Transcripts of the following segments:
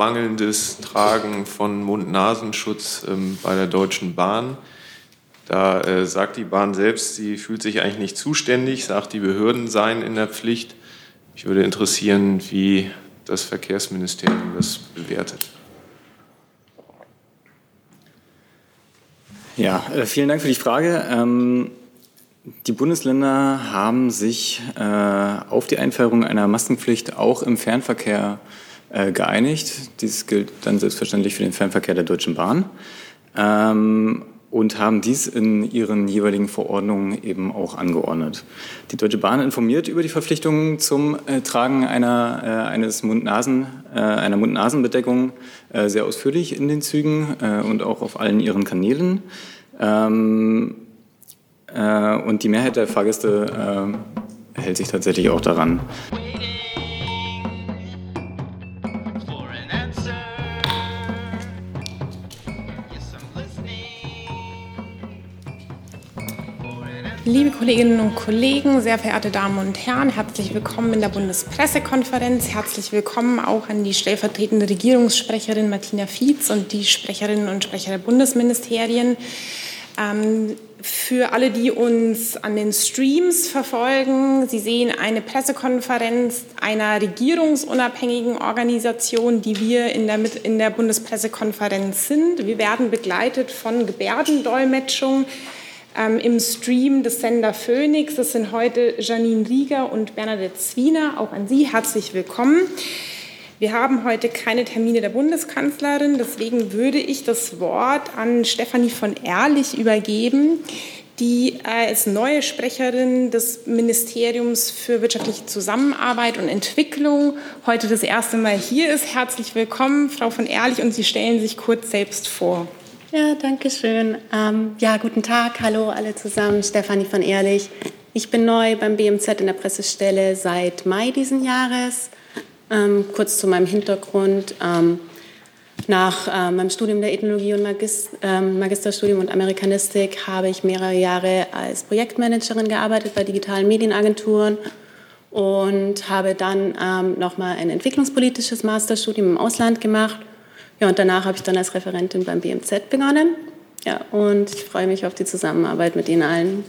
mangelndes Tragen von Mund-Nasenschutz ähm, bei der Deutschen Bahn. Da äh, sagt die Bahn selbst, sie fühlt sich eigentlich nicht zuständig, sagt, die Behörden seien in der Pflicht. Mich würde interessieren, wie das Verkehrsministerium das bewertet. Ja, äh, vielen Dank für die Frage. Ähm, die Bundesländer haben sich äh, auf die Einführung einer Maskenpflicht auch im Fernverkehr äh, geeinigt. Dies gilt dann selbstverständlich für den Fernverkehr der Deutschen Bahn. Ähm, und haben dies in ihren jeweiligen Verordnungen eben auch angeordnet. Die Deutsche Bahn informiert über die Verpflichtungen zum äh, Tragen einer, äh, eines Mund-Nasen, äh, einer Mund-Nasen-Bedeckung äh, sehr ausführlich in den Zügen äh, und auch auf allen ihren Kanälen. Ähm, äh, und die Mehrheit der Fahrgäste hält sich tatsächlich auch daran. Liebe Kolleginnen und Kollegen, sehr verehrte Damen und Herren, herzlich willkommen in der Bundespressekonferenz. Herzlich willkommen auch an die stellvertretende Regierungssprecherin Martina Fietz und die Sprecherinnen und Sprecher der Bundesministerien. Ähm, für alle, die uns an den Streams verfolgen, Sie sehen eine Pressekonferenz einer regierungsunabhängigen Organisation, die wir in der, in der Bundespressekonferenz sind. Wir werden begleitet von Gebärdendolmetschung ähm, im Stream des Sender Phoenix. Das sind heute Janine Rieger und Bernadette Zwiener. Auch an Sie herzlich willkommen. Wir haben heute keine Termine der Bundeskanzlerin, deswegen würde ich das Wort an Stefanie von Ehrlich übergeben, die äh, als neue Sprecherin des Ministeriums für wirtschaftliche Zusammenarbeit und Entwicklung heute das erste Mal hier ist. Herzlich willkommen, Frau von Ehrlich, und Sie stellen sich kurz selbst vor. Ja, danke schön. Ähm, ja, guten Tag, hallo alle zusammen. Stefanie von Ehrlich. Ich bin neu beim BMZ in der Pressestelle seit Mai diesen Jahres. Ähm, kurz zu meinem Hintergrund. Ähm, nach äh, meinem Studium der Ethnologie und Magist ähm, Magisterstudium und Amerikanistik habe ich mehrere Jahre als Projektmanagerin gearbeitet bei digitalen Medienagenturen und habe dann ähm, nochmal ein entwicklungspolitisches Masterstudium im Ausland gemacht ja, und danach habe ich dann als Referentin beim BMZ begonnen. Ja, und ich freue mich auf die Zusammenarbeit mit Ihnen allen.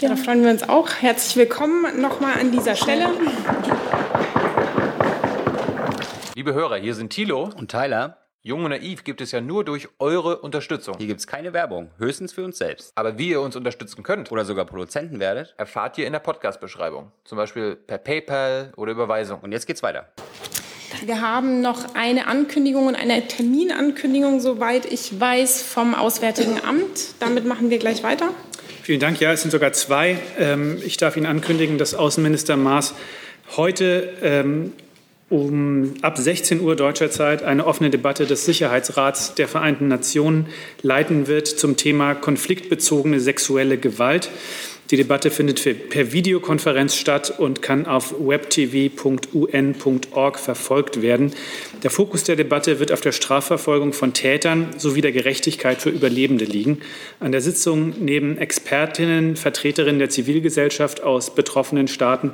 Ja, da freuen wir uns auch. Herzlich willkommen nochmal an dieser Stelle. Liebe Hörer, hier sind Thilo und Tyler. Jung und naiv gibt es ja nur durch eure Unterstützung. Hier gibt es keine Werbung, höchstens für uns selbst. Aber wie ihr uns unterstützen könnt oder sogar Produzenten werdet, erfahrt ihr in der Podcast-Beschreibung. Zum Beispiel per PayPal oder Überweisung. Und jetzt geht's weiter. Wir haben noch eine Ankündigung und eine Terminankündigung, soweit ich weiß, vom Auswärtigen Amt. Damit machen wir gleich weiter. Vielen Dank. Ja, es sind sogar zwei. Ähm, ich darf Ihnen ankündigen, dass Außenminister Maas heute ähm, um ab 16 Uhr deutscher Zeit eine offene Debatte des Sicherheitsrats der Vereinten Nationen leiten wird zum Thema konfliktbezogene sexuelle Gewalt. Die Debatte findet per Videokonferenz statt und kann auf webtv.un.org verfolgt werden. Der Fokus der Debatte wird auf der Strafverfolgung von Tätern sowie der Gerechtigkeit für Überlebende liegen. An der Sitzung neben Expertinnen, Vertreterinnen der Zivilgesellschaft aus betroffenen Staaten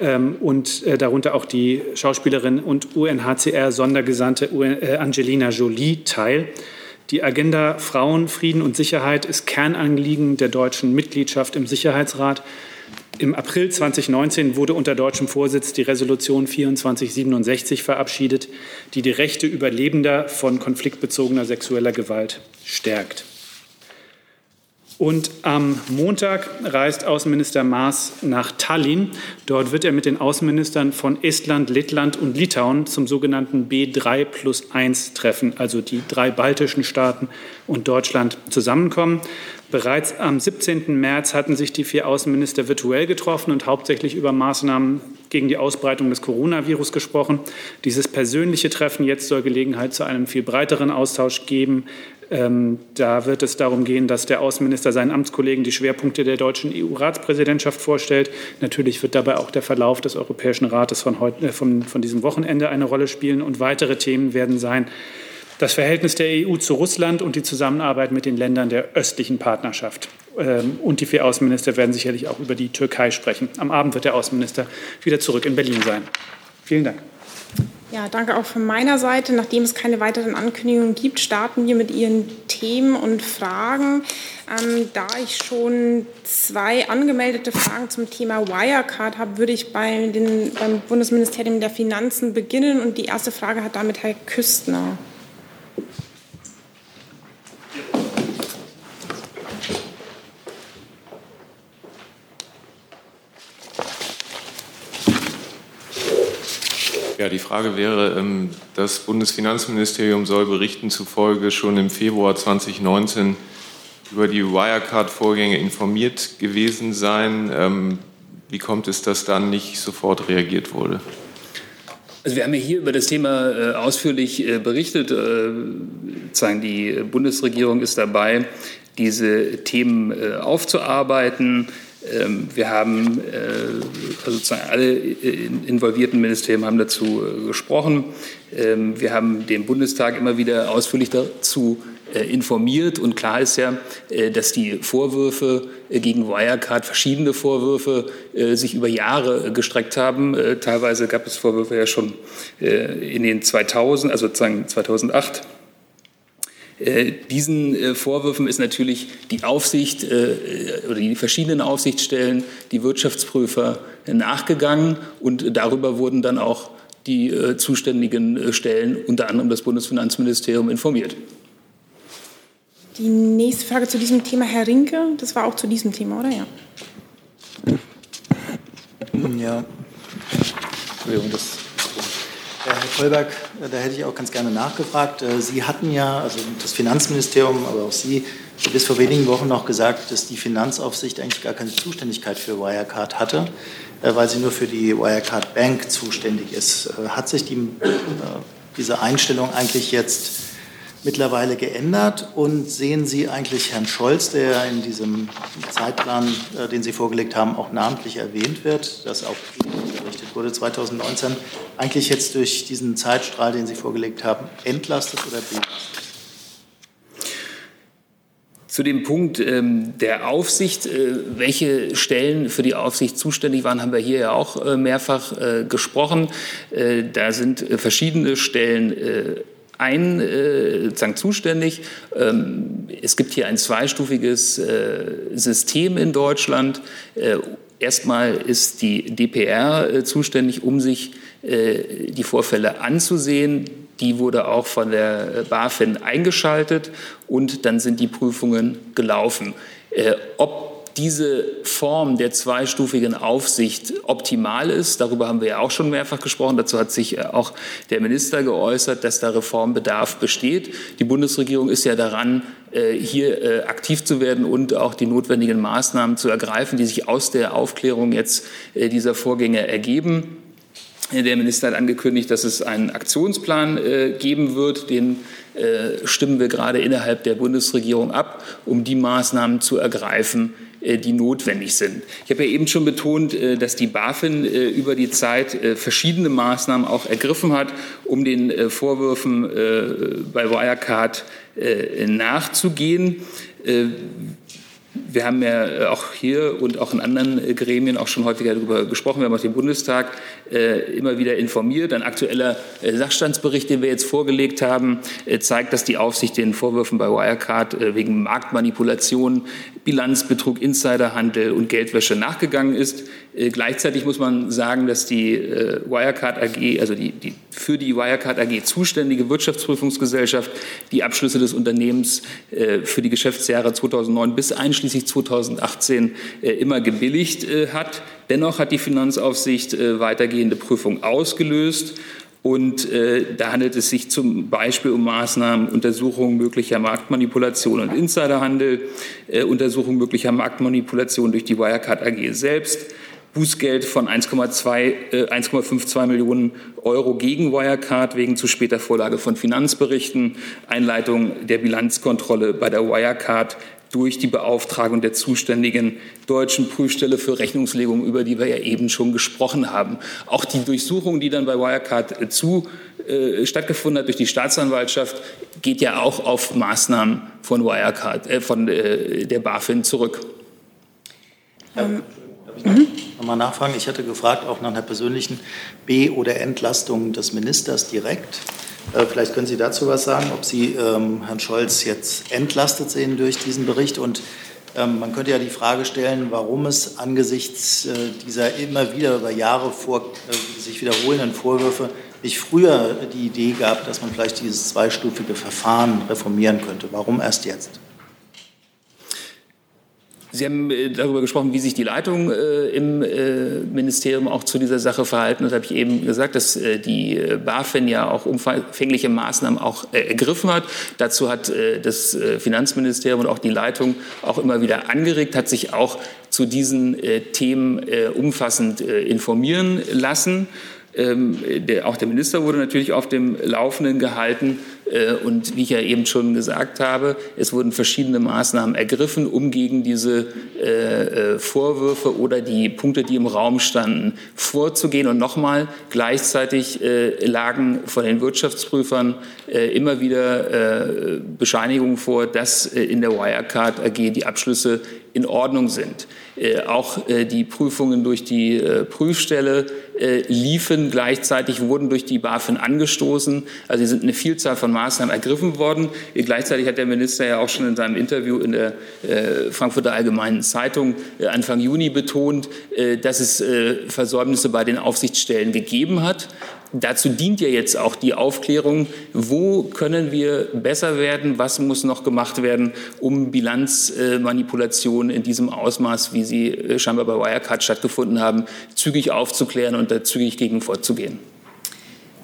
ähm, und äh, darunter auch die Schauspielerin und UNHCR-Sondergesandte äh, Angelina Jolie teil. Die Agenda Frauen, Frieden und Sicherheit ist Kernanliegen der deutschen Mitgliedschaft im Sicherheitsrat. Im April 2019 wurde unter deutschem Vorsitz die Resolution 2467 verabschiedet, die die Rechte Überlebender von konfliktbezogener sexueller Gewalt stärkt. Und am Montag reist Außenminister Maas nach Tallinn. Dort wird er mit den Außenministern von Estland, Lettland und Litauen zum sogenannten B3 plus 1 Treffen, also die drei baltischen Staaten und Deutschland zusammenkommen. Bereits am 17. März hatten sich die vier Außenminister virtuell getroffen und hauptsächlich über Maßnahmen gegen die Ausbreitung des Coronavirus gesprochen. Dieses persönliche Treffen jetzt soll Gelegenheit zu einem viel breiteren Austausch geben ähm, da wird es darum gehen, dass der Außenminister seinen Amtskollegen die Schwerpunkte der deutschen EU-Ratspräsidentschaft vorstellt. Natürlich wird dabei auch der Verlauf des Europäischen Rates von, heute, äh, von, von diesem Wochenende eine Rolle spielen. Und weitere Themen werden sein das Verhältnis der EU zu Russland und die Zusammenarbeit mit den Ländern der östlichen Partnerschaft. Ähm, und die vier Außenminister werden sicherlich auch über die Türkei sprechen. Am Abend wird der Außenminister wieder zurück in Berlin sein. Vielen Dank. Ja, danke auch von meiner Seite. Nachdem es keine weiteren Ankündigungen gibt, starten wir mit Ihren Themen und Fragen. Ähm, da ich schon zwei angemeldete Fragen zum Thema Wirecard habe, würde ich bei den, beim Bundesministerium der Finanzen beginnen. Und die erste Frage hat damit Herr Küstner. Ja, die Frage wäre, ähm, das Bundesfinanzministerium soll Berichten zufolge schon im Februar 2019 über die Wirecard-Vorgänge informiert gewesen sein. Ähm, wie kommt es, dass dann nicht sofort reagiert wurde? Also wir haben ja hier über das Thema äh, ausführlich äh, berichtet. Äh, die Bundesregierung ist dabei, diese Themen aufzuarbeiten. Ähm, wir haben, also sozusagen alle involvierten Ministerien haben dazu gesprochen. Ähm, wir haben den Bundestag immer wieder ausführlich dazu äh, informiert. Und klar ist ja, äh, dass die Vorwürfe äh, gegen Wirecard, verschiedene Vorwürfe, sich über Jahre gestreckt haben. Teilweise gab es Vorwürfe ja schon in den 2000, also sozusagen 2008. Diesen Vorwürfen ist natürlich die Aufsicht oder die verschiedenen Aufsichtsstellen, die Wirtschaftsprüfer nachgegangen und darüber wurden dann auch die zuständigen Stellen, unter anderem das Bundesfinanzministerium, informiert. Die nächste Frage zu diesem Thema, Herr Rinke, das war auch zu diesem Thema, oder? Ja. Ja. Entschuldigung, das. Herr Kolberg, da hätte ich auch ganz gerne nachgefragt. Äh, Sie hatten ja, also das Finanzministerium, aber auch Sie, bis vor wenigen Wochen noch gesagt, dass die Finanzaufsicht eigentlich gar keine Zuständigkeit für Wirecard hatte, äh, weil sie nur für die Wirecard Bank zuständig ist. Äh, hat sich die, diese Einstellung eigentlich jetzt mittlerweile geändert? Und sehen Sie eigentlich Herrn Scholz, der in diesem Zeitplan, äh, den Sie vorgelegt haben, auch namentlich erwähnt wird, das auch berichtet wurde 2019, eigentlich jetzt durch diesen Zeitstrahl, den Sie vorgelegt haben, entlastet oder belastet? Zu dem Punkt ähm, der Aufsicht, äh, welche Stellen für die Aufsicht zuständig waren, haben wir hier ja auch äh, mehrfach äh, gesprochen. Äh, da sind äh, verschiedene Stellen ein äh, zuständig. Ähm, es gibt hier ein zweistufiges äh, System in Deutschland. Äh, erstmal ist die DPR äh, zuständig, um sich äh, die Vorfälle anzusehen. Die wurde auch von der BaFin eingeschaltet und dann sind die Prüfungen gelaufen. Äh, ob diese Form der zweistufigen Aufsicht optimal ist. Darüber haben wir ja auch schon mehrfach gesprochen. Dazu hat sich äh, auch der Minister geäußert, dass da Reformbedarf besteht. Die Bundesregierung ist ja daran, äh, hier äh, aktiv zu werden und auch die notwendigen Maßnahmen zu ergreifen, die sich aus der Aufklärung jetzt dieser Vorgänge ergeben. Der Minister hat angekündigt, dass es einen Aktionsplan geben wird, den stimmen wir gerade innerhalb der Bundesregierung ab, um die Maßnahmen zu ergreifen, äh, die notwendig sind. Ich habe ja eben schon betont, äh, dass die BaFin äh, über die Zeit verschiedene Maßnahmen auch ergriffen hat, um den Vorwürfen bei Wirecard nachzugehen. Wir haben ja äh, auch hier und auch in anderen äh, Gremien auch schon häufiger darüber gesprochen. Wir haben auch den Bundestag äh, immer wieder informiert. Ein aktueller Sachstandsbericht, den wir jetzt vorgelegt haben, zeigt, dass die Aufsicht den Vorwürfen bei Wirecard wegen Marktmanipulation, Bilanzbetrug, Insiderhandel und Geldwäsche nachgegangen ist. Gleichzeitig muss man sagen, dass die Wirecard AG, also die, die für die Wirecard AG zuständige Wirtschaftsprüfungsgesellschaft, die Abschlüsse des Unternehmens für die Geschäftsjahre 2009 bis einschließlich einschließlich 2018 äh, immer gebilligt äh, hat. Dennoch hat die Finanzaufsicht äh, weitergehende Prüfung ausgelöst. Und äh, da handelt es sich zum Beispiel um Maßnahmen, Untersuchung möglicher Marktmanipulation und Insiderhandel, äh, Untersuchung möglicher Marktmanipulation durch die Wirecard AG selbst, Bußgeld von 1,2, äh, 1,52 Millionen Euro gegen Wirecard wegen zu später Vorlage von Finanzberichten, Einleitung der Bilanzkontrolle bei der Wirecard durch die Beauftragung der zuständigen deutschen Prüfstelle für Rechnungslegung, über die wir ja eben schon gesprochen haben. Auch die Durchsuchung, die dann bei Wirecard äh, zu äh, stattgefunden hat durch die Staatsanwaltschaft, geht ja auch auf Maßnahmen von Wirecard, äh, von äh, der BaFin zurück. Ähm, mhm. nochmal nachfragen. Ich hatte gefragt, auch nach einer persönlichen B- oder Entlastung des Ministers direkt. Äh, vielleicht können Sie dazu was sagen, ob Sie ähm, Herrn Scholz jetzt entlastet sehen durch diesen Bericht. Und ähm, man könnte ja die Frage stellen, warum es angesichts äh, dieser immer wieder über Jahre vor, äh, sich wiederholenden Vorwürfe nicht früher die Idee gab, dass man vielleicht dieses zweistufige Verfahren reformieren könnte. Warum erst jetzt? Sie haben äh, darüber gesprochen, wie sich die Leitung äh, im äh, Ministerium auch zu dieser Sache verhalten. Das habe ich eben gesagt, dass äh, die äh, BaFin ja auch umfängliche Maßnahmen auch äh, ergriffen hat. Dazu hat das Finanzministerium und auch die Leitung auch immer wieder angeregt, hat sich auch zu diesen Themen umfassend informieren lassen. Ähm, der, auch der Minister wurde natürlich auf dem Laufenden gehalten. Äh, und wie ich ja eben schon gesagt habe, es wurden verschiedene Maßnahmen ergriffen, um gegen diese äh, äh Vorwürfe oder die Punkte, die im Raum standen, vorzugehen. Und nochmal, gleichzeitig lagen von den Wirtschaftsprüfern immer wieder Bescheinigungen vor, dass in der Wirecard AG die Abschlüsse in Ordnung sind. auch die Prüfungen durch die Prüfstelle liefen gleichzeitig, wurden durch die BaFin angestoßen. Also es sind eine Vielzahl von Maßnahmen ergriffen worden. Gleichzeitig hat der Minister ja auch schon in seinem Interview in der äh, Frankfurter Allgemeinen Zeitung äh, Anfang Juni betont, äh, dass es Versäumnisse bei den Aufsichtsstellen gegeben hat. Dazu dient ja jetzt auch die Aufklärung, wo können wir besser werden, was muss noch gemacht werden, um Bilanzmanipulationen in diesem Ausmaß, wie sie scheinbar bei Wirecard stattgefunden haben, zügig aufzuklären und da zügig gegen vorzugehen.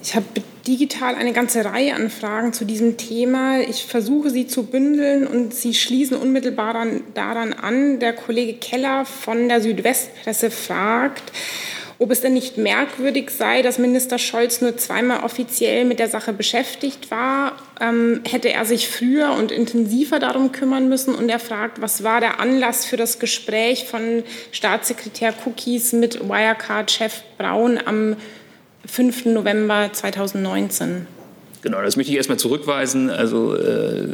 Ich habe digital eine ganze Reihe an Fragen zu diesem Thema. Ich versuche sie zu bündeln und sie schließen unmittelbar daran an. Der Kollege Keller von der Südwestpresse fragt, ob es denn nicht merkwürdig sei, dass Minister Scholz nur zweimal offiziell mit der Sache beschäftigt war. Ähm, hätte er sich früher und intensiver darum kümmern müssen? Und er fragt, was war der Anlass für das Gespräch von Staatssekretär Cookies mit Wirecard-Chef Braun am 5. November 2019. Genau, das möchte ich erstmal zurückweisen. Also äh,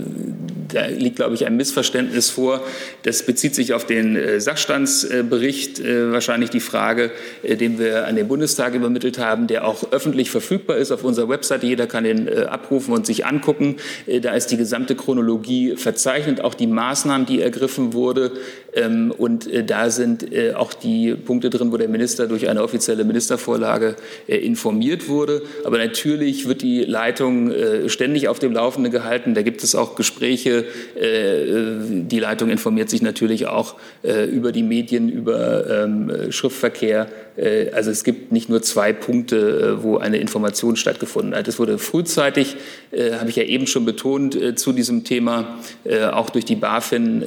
da liegt, glaube ich, ein Missverständnis vor. Das bezieht sich auf den äh, Sachstandsbericht, äh, wahrscheinlich die Frage, äh, den wir an den Bundestag übermittelt haben, der auch öffentlich verfügbar ist auf unserer Webseite. Jeder kann den abrufen und sich angucken. Da ist die gesamte Chronologie verzeichnet, auch die Maßnahmen, die ergriffen wurde. Ähm, und da sind auch die Punkte drin, wo der Minister durch eine offizielle Ministervorlage informiert wurde. Aber natürlich wird die Leitung ständig auf dem Laufenden gehalten. Da gibt es auch Gespräche äh, die Leitung informiert sich natürlich auch äh, über die Medien, über ähm, Schriftverkehr. Äh, also es gibt nicht nur zwei Punkte, wo eine Information stattgefunden hat. Es wurde frühzeitig, habe ich ja eben schon betont, zu diesem Thema auch durch die BaFin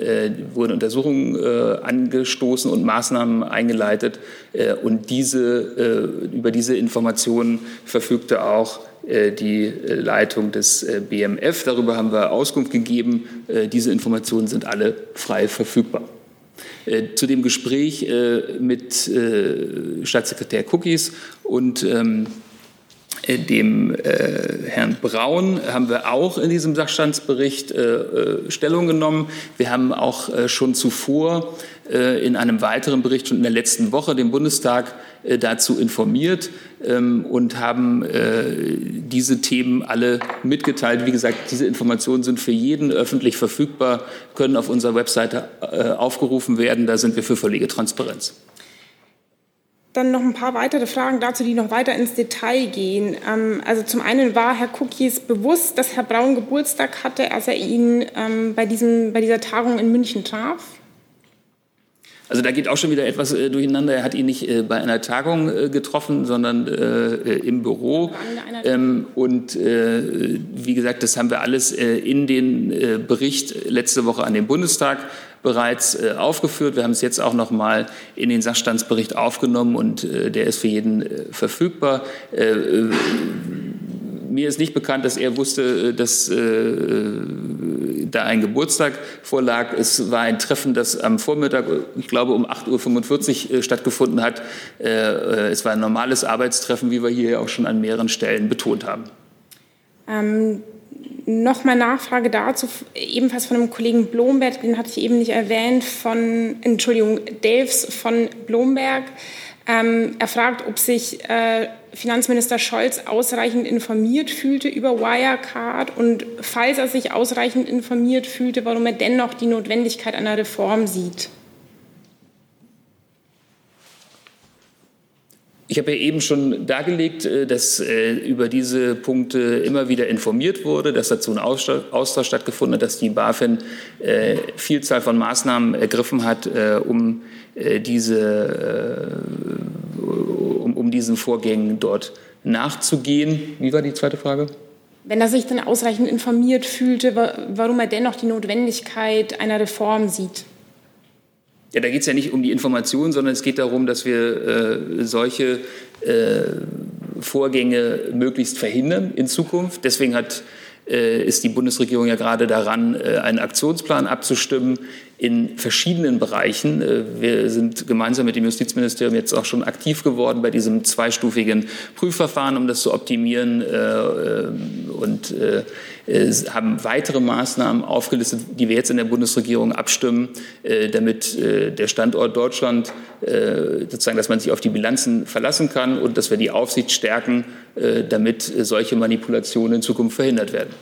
wurden Untersuchungen angestoßen und Maßnahmen eingeleitet. Und diese, über diese Informationen verfügte auch äh, die äh, Leitung des äh, BMF. Darüber haben wir Auskunft gegeben. Diese Informationen sind alle frei verfügbar. Zu dem Gespräch mit Staatssekretär Cookies und ähm, dem Herrn Braun haben wir auch in diesem Sachstandsbericht Stellung genommen. Wir haben auch schon zuvor in einem weiteren Bericht schon in der letzten Woche den Bundestag dazu informiert. Ähm, und haben äh, diese Themen alle mitgeteilt. Wie gesagt, diese Informationen sind für jeden öffentlich verfügbar, können auf unserer Webseite äh, aufgerufen werden. Da sind wir für völlige Transparenz. Dann noch ein paar weitere Fragen dazu, die noch weiter ins Detail gehen. Ähm, also zum einen war Herr Cookies bewusst, dass Herr Braun Geburtstag hatte, als er ihn ähm, bei, diesem, bei dieser Tagung in München traf? Also da geht auch schon wieder etwas äh, durcheinander. Er hat ihn nicht äh, bei einer Tagung äh, getroffen, sondern äh, äh, im Büro. Ähm, und äh, wie gesagt, das haben wir alles in den Bericht letzte Woche an den Bundestag bereits aufgeführt. Wir haben es jetzt auch noch mal in den Sachstandsbericht aufgenommen und der ist für jeden verfügbar mir ist nicht bekannt, dass er wusste, dass äh, da ein Geburtstag vorlag. Es war ein Treffen, das am Vormittag, ich glaube um 8.45 Uhr äh, stattgefunden hat. Äh, äh, es war ein normales Arbeitstreffen, wie wir hier auch schon an mehreren Stellen betont haben. Ähm Nochmal Nachfrage dazu, ebenfalls von dem Kollegen Blomberg, den hatte ich eben nicht erwähnt, von, Entschuldigung, Delfs von Blomberg. Ähm, er fragt, ob sich äh, Finanzminister Scholz ausreichend informiert fühlte über Wirecard und falls er sich ausreichend informiert fühlte, warum er dennoch die Notwendigkeit einer Reform sieht. Ich habe ja eben schon dargelegt, äh, dass äh, über diese Punkte immer wieder informiert wurde, dass dazu ein Austausch stattgefunden hat, dass die BaFin äh, Vielzahl von Maßnahmen ergriffen hat, um, diese, um, um diesen Vorgängen dort nachzugehen. Wie war die zweite Frage? Wenn er sich dann ausreichend informiert fühlte, warum er dennoch die Notwendigkeit einer Reform sieht. Ja, da geht es ja nicht um die Information, sondern es geht darum, dass wir äh, solche äh, Vorgänge möglichst verhindern in Zukunft. Deswegen hat, äh, ist die Bundesregierung ja gerade daran, äh, einen Aktionsplan abzustimmen, in verschiedenen Bereichen. Äh, wir sind gemeinsam mit dem Justizministerium jetzt auch schon aktiv geworden bei diesem zweistufigen Prüfverfahren, um das zu optimieren äh, äh, und haben weitere Maßnahmen aufgelistet, die wir jetzt in der Bundesregierung abstimmen, damit der Standort Deutschland sozusagen, dass man sich auf die Bilanzen verlassen kann und dass wir die Aufsicht stärken, damit solche Manipulationen in Zukunft verhindert werden.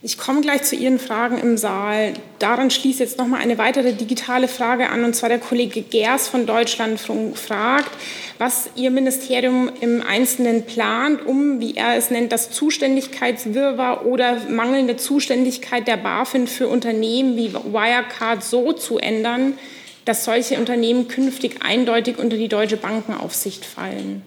Ich komme gleich zu Ihren Fragen im Saal. Daran schließt jetzt noch mal eine weitere digitale Frage an, und zwar der Kollege Gers von Deutschlandfunk fragt, was Ihr Ministerium im Einzelnen plant, um, wie er es nennt, das Zuständigkeitswirrwarr oder mangelnde Zuständigkeit der BaFin für Unternehmen wie Wirecard so zu ändern, dass solche Unternehmen künftig eindeutig unter die deutsche Bankenaufsicht fallen.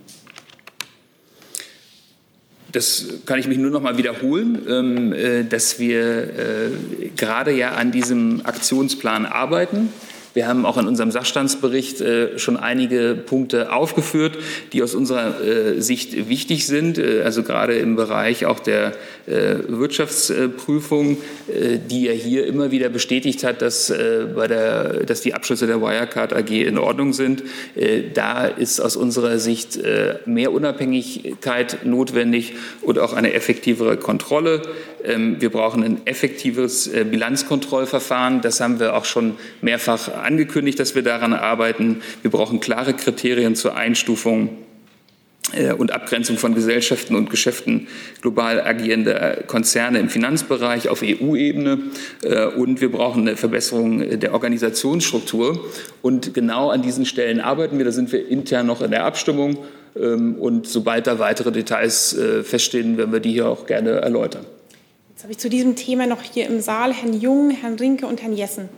Das kann ich mich nur noch mal wiederholen, ähm, äh, dass wir äh, gerade ja an diesem Aktionsplan arbeiten. Wir haben auch in unserem Sachstandsbericht äh, schon einige Punkte aufgeführt, die aus unserer äh, Sicht wichtig sind, äh, also gerade im Bereich auch der Wirtschaftsprüfung, die ja hier immer wieder bestätigt hat, dass, bei der, dass die Abschlüsse der Wirecard AG in Ordnung sind. Da ist aus unserer Sicht mehr Unabhängigkeit notwendig und auch eine effektivere Kontrolle. Ähm, wir brauchen ein effektives Bilanzkontrollverfahren. Das haben wir auch schon mehrfach angekündigt, dass wir daran arbeiten. Wir brauchen klare Kriterien zur Einstufung äh, und Abgrenzung von Gesellschaften und Geschäften global agierender Konzerne im Finanzbereich auf EU-Ebene. Äh, und wir brauchen eine Verbesserung der Organisationsstruktur. Und genau an diesen Stellen arbeiten wir. Da sind wir intern noch in der Abstimmung. Ähm, und sobald da weitere Details äh, feststehen, werden wir die hier auch gerne erläutern. Jetzt habe ich zu diesem Thema noch hier im Saal Herrn Jung, Herrn Rinke und Herrn Jessen.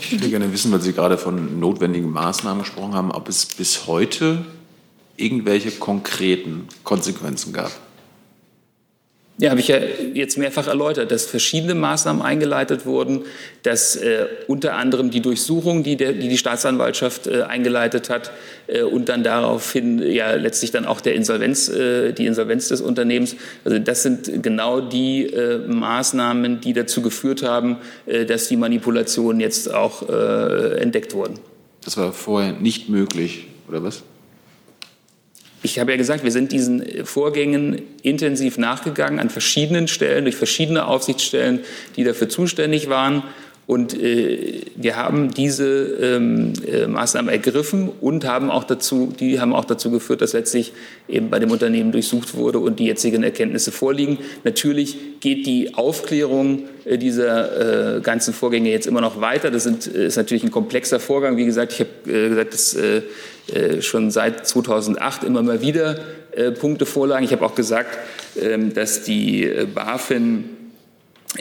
Ich würde gerne wissen, weil Sie gerade von notwendigen Maßnahmen gesprochen haben, ob es bis heute irgendwelche konkreten Konsequenzen gab. Ja, habe ich ja jetzt mehrfach erläutert, dass verschiedene Maßnahmen eingeleitet wurden, dass äh, unter anderem die Durchsuchung, die der, die, die Staatsanwaltschaft äh, eingeleitet hat äh, und dann daraufhin ja letztlich dann auch der Insolvenz, äh, die Insolvenz des Unternehmens. Also das sind genau die äh, Maßnahmen, die dazu geführt haben, äh, dass die Manipulationen jetzt auch entdeckt wurden. Das war vorher nicht möglich, oder was? Ich habe ja gesagt, wir sind diesen Vorgängen intensiv nachgegangen an verschiedenen Stellen, durch verschiedene Aufsichtsstellen, die dafür zuständig waren. Und äh, wir haben diese ähm, äh, Maßnahmen ergriffen und haben auch dazu, die haben auch dazu geführt, dass letztlich eben bei dem Unternehmen durchsucht wurde und die jetzigen Erkenntnisse vorliegen. Natürlich geht die Aufklärung äh, dieser äh, ganzen Vorgänge jetzt immer noch weiter. Das sind, ist natürlich ein komplexer Vorgang. Wie gesagt, ich habe äh, gesagt, dass äh, schon seit 2008 immer mal wieder Punkte vorlagen. Ich habe auch gesagt, ähm, dass die BaFin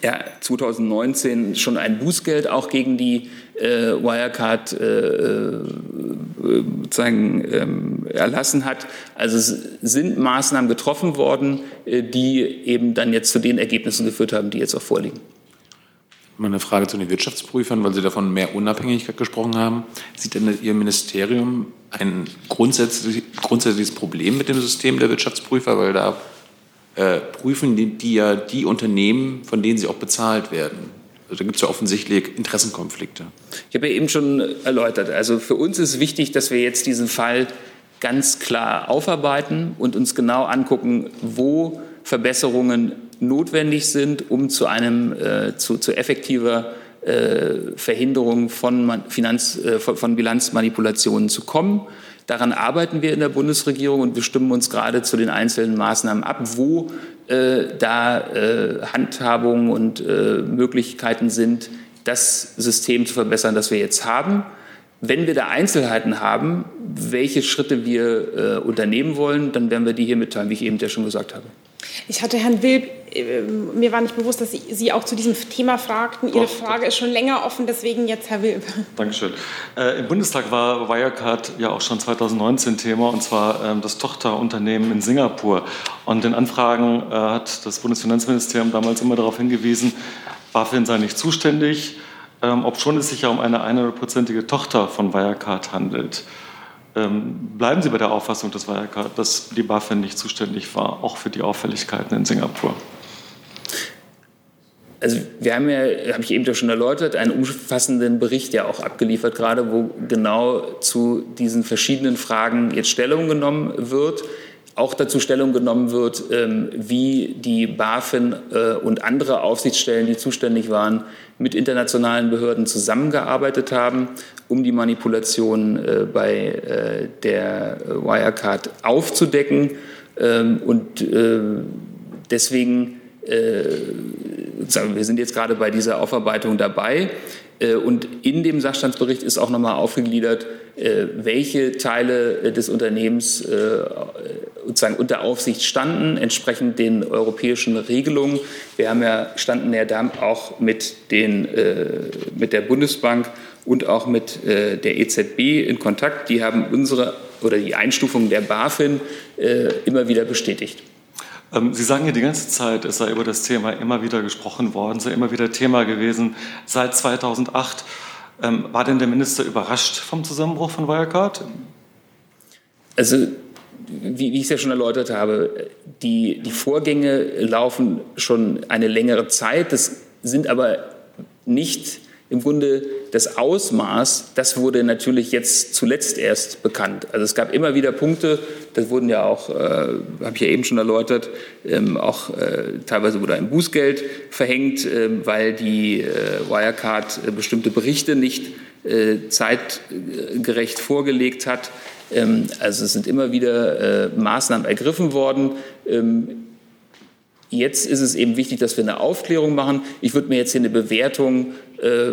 ja, 2019 schon ein Bußgeld auch gegen die äh, Wirecard äh, äh, sozusagen ähm, erlassen hat. Also sind Maßnahmen getroffen worden, äh, die eben dann jetzt zu den Ergebnissen geführt haben, die jetzt auch vorliegen. Meine Frage zu den Wirtschaftsprüfern, weil Sie davon mehr Unabhängigkeit gesprochen haben. Sieht denn Ihr Ministerium ein grundsätzlich, grundsätzliches Problem mit dem System der Wirtschaftsprüfer? Weil da äh, prüfen die, die, ja die Unternehmen, von denen sie auch bezahlt werden. Also da gibt es ja offensichtlich Interessenkonflikte. Ich habe ja eben schon erläutert, also für uns ist wichtig, dass wir jetzt diesen Fall ganz klar aufarbeiten und uns genau angucken, wo Verbesserungen notwendig sind, um zu einem äh, zu, zu effektiver äh, Verhinderung von, Finanz, äh, von Bilanzmanipulationen zu kommen. Daran arbeiten wir in der Bundesregierung und bestimmen uns gerade zu den einzelnen Maßnahmen ab, wo äh, da äh, Handhabungen und äh, Möglichkeiten sind, das System zu verbessern, das wir jetzt haben. Wenn wir da Einzelheiten haben, welche Schritte wir äh, unternehmen wollen, dann werden wir die hier mitteilen, wie ich eben ja schon gesagt habe. Ich hatte Herrn Wilb, mir war nicht bewusst, dass Sie, Sie auch zu diesem Thema fragten. Ihre Doch. Frage ist schon länger offen, deswegen jetzt Herr Wilb. Dankeschön. Äh, Im Bundestag war Wirecard ja auch schon 2019 Thema, und zwar ähm, das Tochterunternehmen in Singapur. Und in Anfragen äh, hat das Bundesfinanzministerium damals immer darauf hingewiesen, BaFin sei nicht zuständig, ähm, obschon es sich ja um eine 100-prozentige Tochter von Wirecard handelt. Ähm, bleiben Sie bei der Auffassung des Wirecard, dass die BaFin nicht zuständig war, auch für die Auffälligkeiten in Singapur? Also wir haben ja, habe ich eben ja schon erläutert, einen umfassenden Bericht ja auch abgeliefert, gerade wo genau zu diesen verschiedenen Fragen jetzt Stellung genommen wird auch dazu Stellung genommen wird, ähm, wie die BaFin äh, und andere Aufsichtsstellen, die zuständig waren, mit internationalen Behörden zusammengearbeitet haben, um die Manipulation äh, bei äh, der Wirecard aufzudecken. Ähm, und deswegen, wir sind jetzt gerade bei dieser Aufarbeitung dabei. Und in dem Sachstandsbericht ist auch nochmal aufgegliedert, welche Teile des Unternehmens sozusagen unter Aufsicht standen, entsprechend den europäischen Regelungen. Wir haben ja, standen ja da auch mit, den, äh, mit der Bundesbank und auch mit äh, der EZB in Kontakt. Die haben unsere oder die Einstufung der BaFin äh, immer wieder bestätigt. Ähm, Sie sagen ja die ganze Zeit, es sei über das Thema immer wieder gesprochen worden, sei immer wieder Thema gewesen. Seit 2008 ähm, war denn der Minister überrascht vom Zusammenbruch von Wirecard? Also wie, ich es ja schon erläutert habe, die, die Vorgänge laufen schon eine längere Zeit. Das sind aber nicht im Grunde das Ausmaß, das wurde natürlich jetzt zuletzt erst bekannt. Also es gab immer wieder Punkte, das wurden ja auch, äh, habe ich ja eben schon erläutert, ähm, auch äh, teilweise wurde ein Bußgeld verhängt, äh, weil die äh, Wirecard äh, bestimmte Berichte nicht äh, zeitgerecht vorgelegt hat. Ähm, also es sind immer wieder Maßnahmen ergriffen worden. Ähm, jetzt ist es eben wichtig, dass wir eine Aufklärung machen. Ich würde mir jetzt hier eine Bewertung, äh,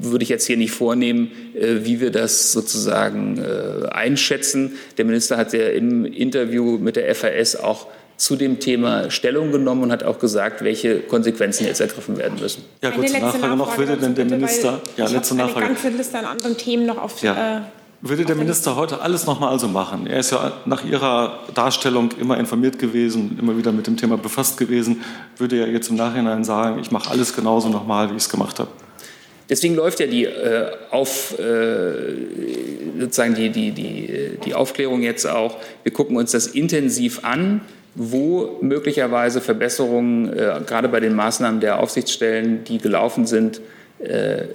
würde ich jetzt hier nicht vornehmen, äh, wie wir das sozusagen äh, einschätzen. Der Minister hat ja im Interview mit der FAS auch zu dem Thema Stellung genommen und hat auch gesagt, welche Konsequenzen jetzt ergriffen werden müssen. Ja, kurze Nachfrage, Nachfrage noch. Würde denn der Minister... Ja, letzte Nachfrage. eine ganze Liste an anderen Themen noch auf... Ja. Würde der Minister heute alles noch mal also machen? Er ist ja nach Ihrer Darstellung immer informiert gewesen, immer wieder mit dem Thema befasst gewesen. Würde er jetzt im Nachhinein sagen, ich mache alles genauso nochmal, wie ich es gemacht habe? Deswegen läuft ja die, äh, auf, äh, sozusagen die, die, die, die Aufklärung jetzt auch. Wir gucken uns das intensiv an, wo möglicherweise Verbesserungen, äh, gerade bei den Maßnahmen der Aufsichtsstellen, die gelaufen sind, äh,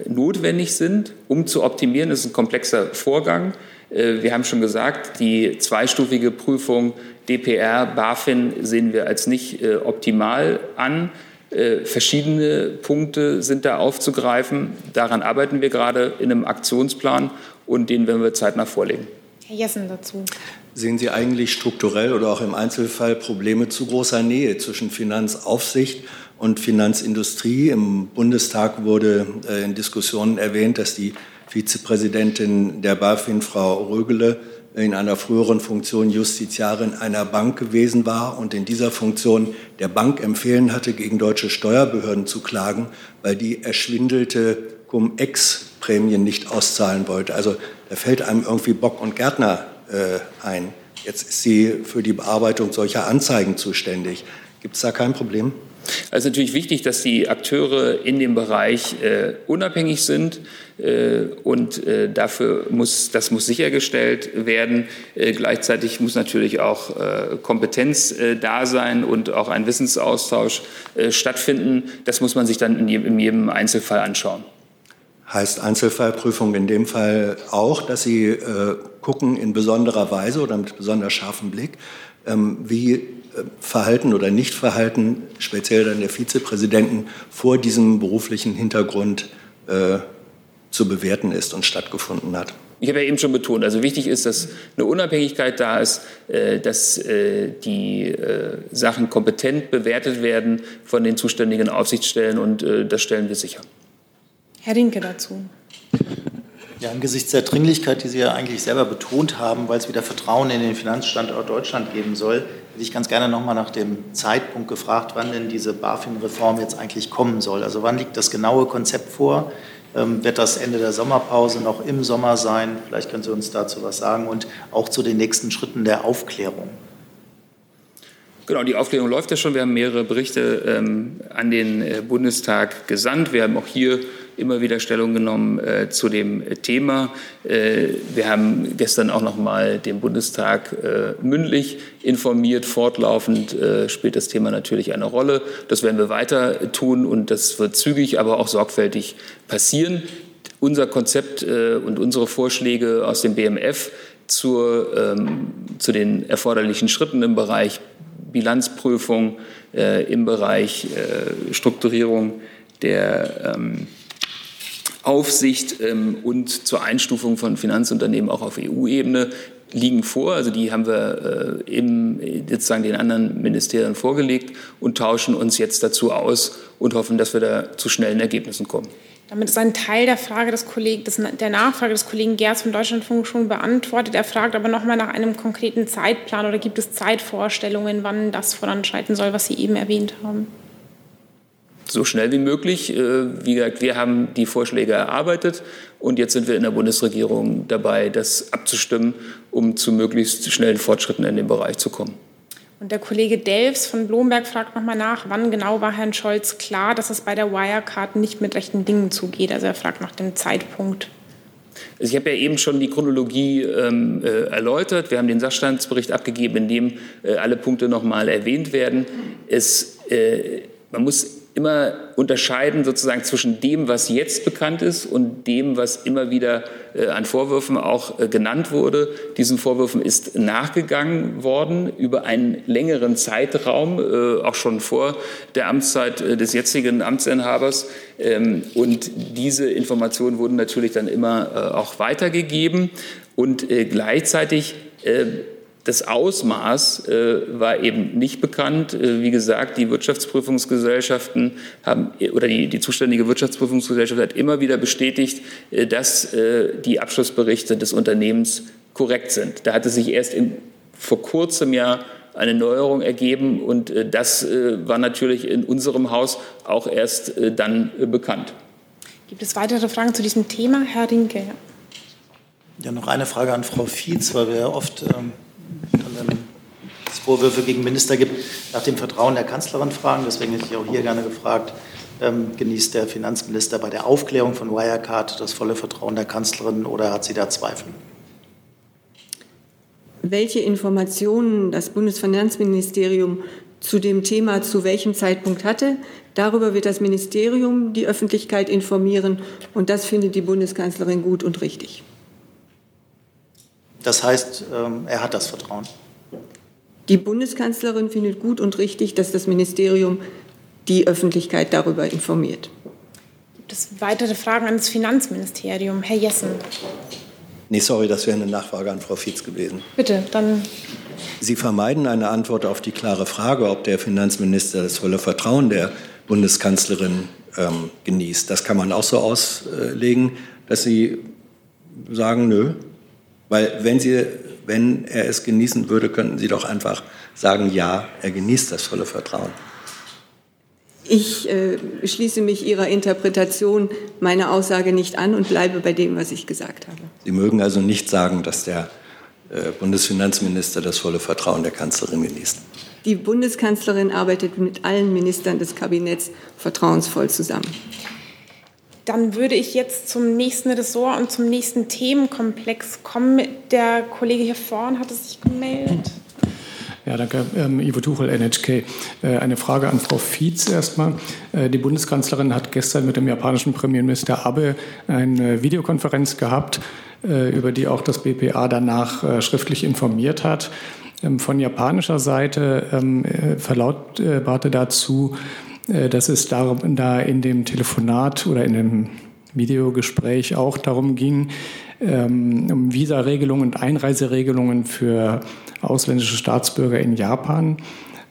notwendig sind, um zu optimieren. Das ist ein komplexer Vorgang. Äh, wir haben schon gesagt, die zweistufige Prüfung DPR, BaFin sehen wir als nicht äh, optimal an. Verschiedene Punkte sind da aufzugreifen. Daran arbeiten wir gerade in einem Aktionsplan und den werden wir zeitnah vorlegen. Herr Jessen dazu. Sehen Sie eigentlich strukturell oder auch im Einzelfall Probleme zu großer Nähe zwischen Finanzaufsicht und Finanzindustrie. Im Bundestag wurde äh, in Diskussionen erwähnt, dass die Vizepräsidentin der BaFin, Frau Rögele, in einer früheren Funktion Justiziarin einer Bank gewesen war und in dieser Funktion der Bank empfehlen hatte, gegen deutsche Steuerbehörden zu klagen, weil die erschwindelte Cum-Ex-Prämien nicht auszahlen wollte. Also da fällt einem irgendwie Bock und Gärtner äh, ein. Jetzt ist sie für die Bearbeitung solcher Anzeigen zuständig. Gibt es da kein Problem? Es ist natürlich wichtig, dass die Akteure in dem Bereich äh, unabhängig sind. Äh, und äh, dafür muss, das muss sichergestellt werden. Äh, gleichzeitig muss natürlich auch äh, Kompetenz äh, da sein und auch ein Wissensaustausch stattfinden. Das muss man sich dann in jedem, in jedem Einzelfall anschauen. Heißt Einzelfallprüfung in dem Fall auch, dass Sie gucken in besonderer Weise oder mit besonders scharfem Blick, ähm, wie Verhalten oder Nichtverhalten, speziell dann der Vizepräsidenten, vor diesem beruflichen Hintergrund äh, zu bewerten ist und stattgefunden hat. Ich habe ja eben schon betont, also wichtig ist, dass eine Unabhängigkeit da ist, äh, dass äh, die äh, Sachen kompetent bewertet werden von den zuständigen Aufsichtsstellen und das stellen wir sicher. Herr Rinke dazu. Ja, angesichts der Dringlichkeit, die Sie ja eigentlich selber betont haben, weil es wieder Vertrauen in den Finanzstandort Deutschland geben soll, hätte ich ganz gerne noch mal nach dem Zeitpunkt gefragt, wann denn diese BaFin-Reform jetzt eigentlich kommen soll. Also wann liegt das genaue Konzept vor? Ähm, wird das Ende der Sommerpause noch im Sommer sein? Vielleicht können Sie uns dazu was sagen und auch zu den nächsten Schritten der Aufklärung. Genau, die Aufklärung läuft ja schon. Wir haben mehrere Berichte ähm, an den äh, Bundestag gesandt. Wir haben auch hier immer wieder Stellung genommen äh, zu dem Thema. Äh, wir haben gestern auch noch mal den Bundestag äh, mündlich informiert. Fortlaufend äh, spielt das Thema natürlich eine Rolle. Das werden wir weiter tun und das wird zügig, aber auch sorgfältig passieren. Unser Konzept äh, und unsere Vorschläge aus dem BMF zur, ähm, zu den erforderlichen Schritten im Bereich Bilanzprüfung, äh, im Bereich Strukturierung der ähm, Aufsicht ähm, und zur Einstufung von Finanzunternehmen auch auf EU-Ebene liegen vor. Also die haben wir äh, im, sozusagen den anderen Ministerien vorgelegt und tauschen uns jetzt dazu aus und hoffen, dass wir da zu schnellen Ergebnissen kommen. Damit ist ein Teil der Frage des Kollegen, des, der Nachfrage des Kollegen Gerz vom Deutschlandfunk schon beantwortet. Er fragt aber noch mal nach einem konkreten Zeitplan oder gibt es Zeitvorstellungen, wann das voranschreiten soll, was Sie eben erwähnt haben? So schnell wie möglich. Äh, wie gesagt, wir haben die Vorschläge erarbeitet und jetzt sind wir in der Bundesregierung dabei, das abzustimmen, um zu möglichst schnellen Fortschritten in dem Bereich zu kommen. Und der Kollege Delfs von Blomberg fragt nochmal nach, wann genau war Herrn Scholz klar, dass es bei der Wirecard nicht mit rechten Dingen zugeht? Also er fragt nach dem Zeitpunkt. Also ich habe ja eben schon die Chronologie ähm, äh, erläutert. Wir haben den Sachstandsbericht abgegeben, in dem äh, alle Punkte nochmal erwähnt werden. Es, äh, man muss immer unterscheiden sozusagen zwischen dem, was jetzt bekannt ist und dem, was immer wieder äh, an Vorwürfen auch äh, genannt wurde. Diesen Vorwürfen ist nachgegangen worden über einen längeren Zeitraum, äh, auch schon vor der Amtszeit des jetzigen Amtsinhabers. Ähm, und diese Informationen wurden natürlich dann immer auch weitergegeben und gleichzeitig das Ausmaß äh, war eben nicht bekannt. Äh, wie gesagt, die Wirtschaftsprüfungsgesellschaften haben oder die, die zuständige Wirtschaftsprüfungsgesellschaft hat immer wieder bestätigt, äh, dass äh, die Abschlussberichte des Unternehmens korrekt sind. Da hatte sich erst in, vor kurzem ja eine Neuerung ergeben und äh, das äh, war natürlich in unserem Haus auch erst dann bekannt. Gibt es weitere Fragen zu diesem Thema, Herr Rinke? Ja, noch eine Frage an Frau Fietz, weil wir ja oft ähm es Vorwürfe gegen Minister gibt, nach dem Vertrauen der Kanzlerin fragen. Deswegen hätte ich auch hier gerne gefragt, ähm, genießt der Finanzminister bei der Aufklärung von Wirecard das volle Vertrauen der Kanzlerin oder hat sie da Zweifel? Welche Informationen das Bundesfinanzministerium zu dem Thema zu welchem Zeitpunkt hatte, darüber wird das Ministerium die Öffentlichkeit informieren und das findet die Bundeskanzlerin gut und richtig. Das heißt, ähm, er hat das Vertrauen. Die Bundeskanzlerin findet gut und richtig, dass das Ministerium die Öffentlichkeit darüber informiert. Gibt es weitere Fragen an das Finanzministerium? Herr Jessen. Nee, sorry, das wäre eine Nachfrage an Frau Fietz gewesen. Bitte, dann. Sie vermeiden eine Antwort auf die klare Frage, ob der Finanzminister das volle Vertrauen der Bundeskanzlerin ähm, genießt. Das kann man auch so auslegen, dass Sie sagen, nö. Weil wenn Sie wenn er es genießen würde, könnten Sie doch einfach sagen, ja, er genießt das volle Vertrauen. Ich äh, schließe mich Ihrer Interpretation meiner Aussage nicht an und bleibe bei dem, was ich gesagt habe. Sie mögen also nicht sagen, dass der äh, Bundesfinanzminister das volle Vertrauen der Kanzlerin genießt. Die Bundeskanzlerin arbeitet mit allen Ministern des Kabinetts vertrauensvoll zusammen. Dann würde ich jetzt zum nächsten Ressort und zum nächsten Themenkomplex kommen. Der Kollege hier vorne hat sich gemeldet. Ja, danke. Ähm, Ivo Tuchel, NHK. Äh, eine Frage an Frau Fietz erstmal. Äh, die Bundeskanzlerin hat gestern mit dem japanischen Premierminister Abe eine Videokonferenz gehabt, äh, über die auch das BPA danach äh, schriftlich informiert hat. Ähm, von japanischer Seite ähm, äh, verlautbarte dazu, äh, dass es da, da in dem Telefonat oder in dem Videogespräch auch darum ging, ähm, um Visaregelungen und Einreiseregelungen für ausländische Staatsbürger in Japan.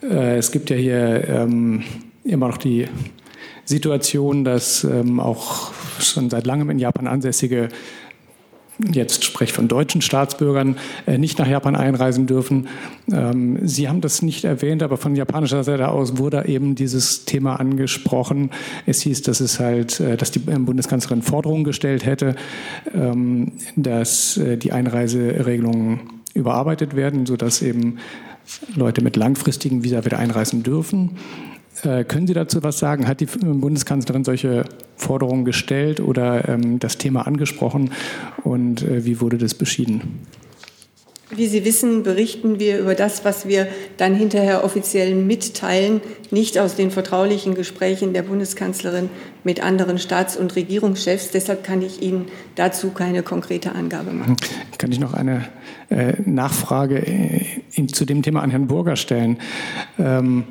Äh, es gibt ja hier ähm, immer noch die Situation, dass ähm, auch schon seit langem in Japan ansässige jetzt spreche von deutschen Staatsbürgern, äh, nicht nach Japan einreisen dürfen. Ähm, Sie haben das nicht erwähnt, aber von japanischer Seite aus wurde eben dieses Thema angesprochen. Es hieß, dass es halt, äh, dass die Bundeskanzlerin Forderungen gestellt hätte, ähm, dass äh, die Einreiseregelungen überarbeitet werden, sodass eben Leute mit langfristigen Visa wieder einreisen dürfen. Äh, können Sie dazu was sagen? Hat die Bundeskanzlerin solche Forderungen gestellt oder ähm, das Thema angesprochen und äh, wie wurde das beschieden? Wie Sie wissen, berichten wir über das, was wir dann hinterher offiziell mitteilen, nicht aus den vertraulichen Gesprächen der Bundeskanzlerin mit anderen Staats- und Regierungschefs. Deshalb kann ich Ihnen dazu keine konkrete Angabe machen. Kann ich noch eine äh, Nachfrage äh, zu dem Thema an Herrn Burger stellen? Ähm,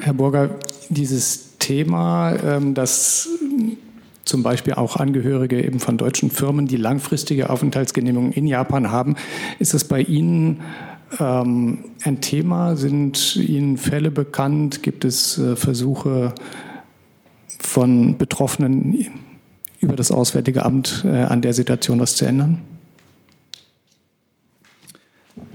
Herr Burger, dieses Thema, ähm, dass zum Beispiel auch Angehörige eben von deutschen Firmen, die langfristige Aufenthaltsgenehmigungen in Japan haben. Ist das bei Ihnen ähm, ein Thema? Sind Ihnen Fälle bekannt? Gibt es äh, Versuche von Betroffenen über das Auswärtige Amt äh, an der Situation was zu ändern?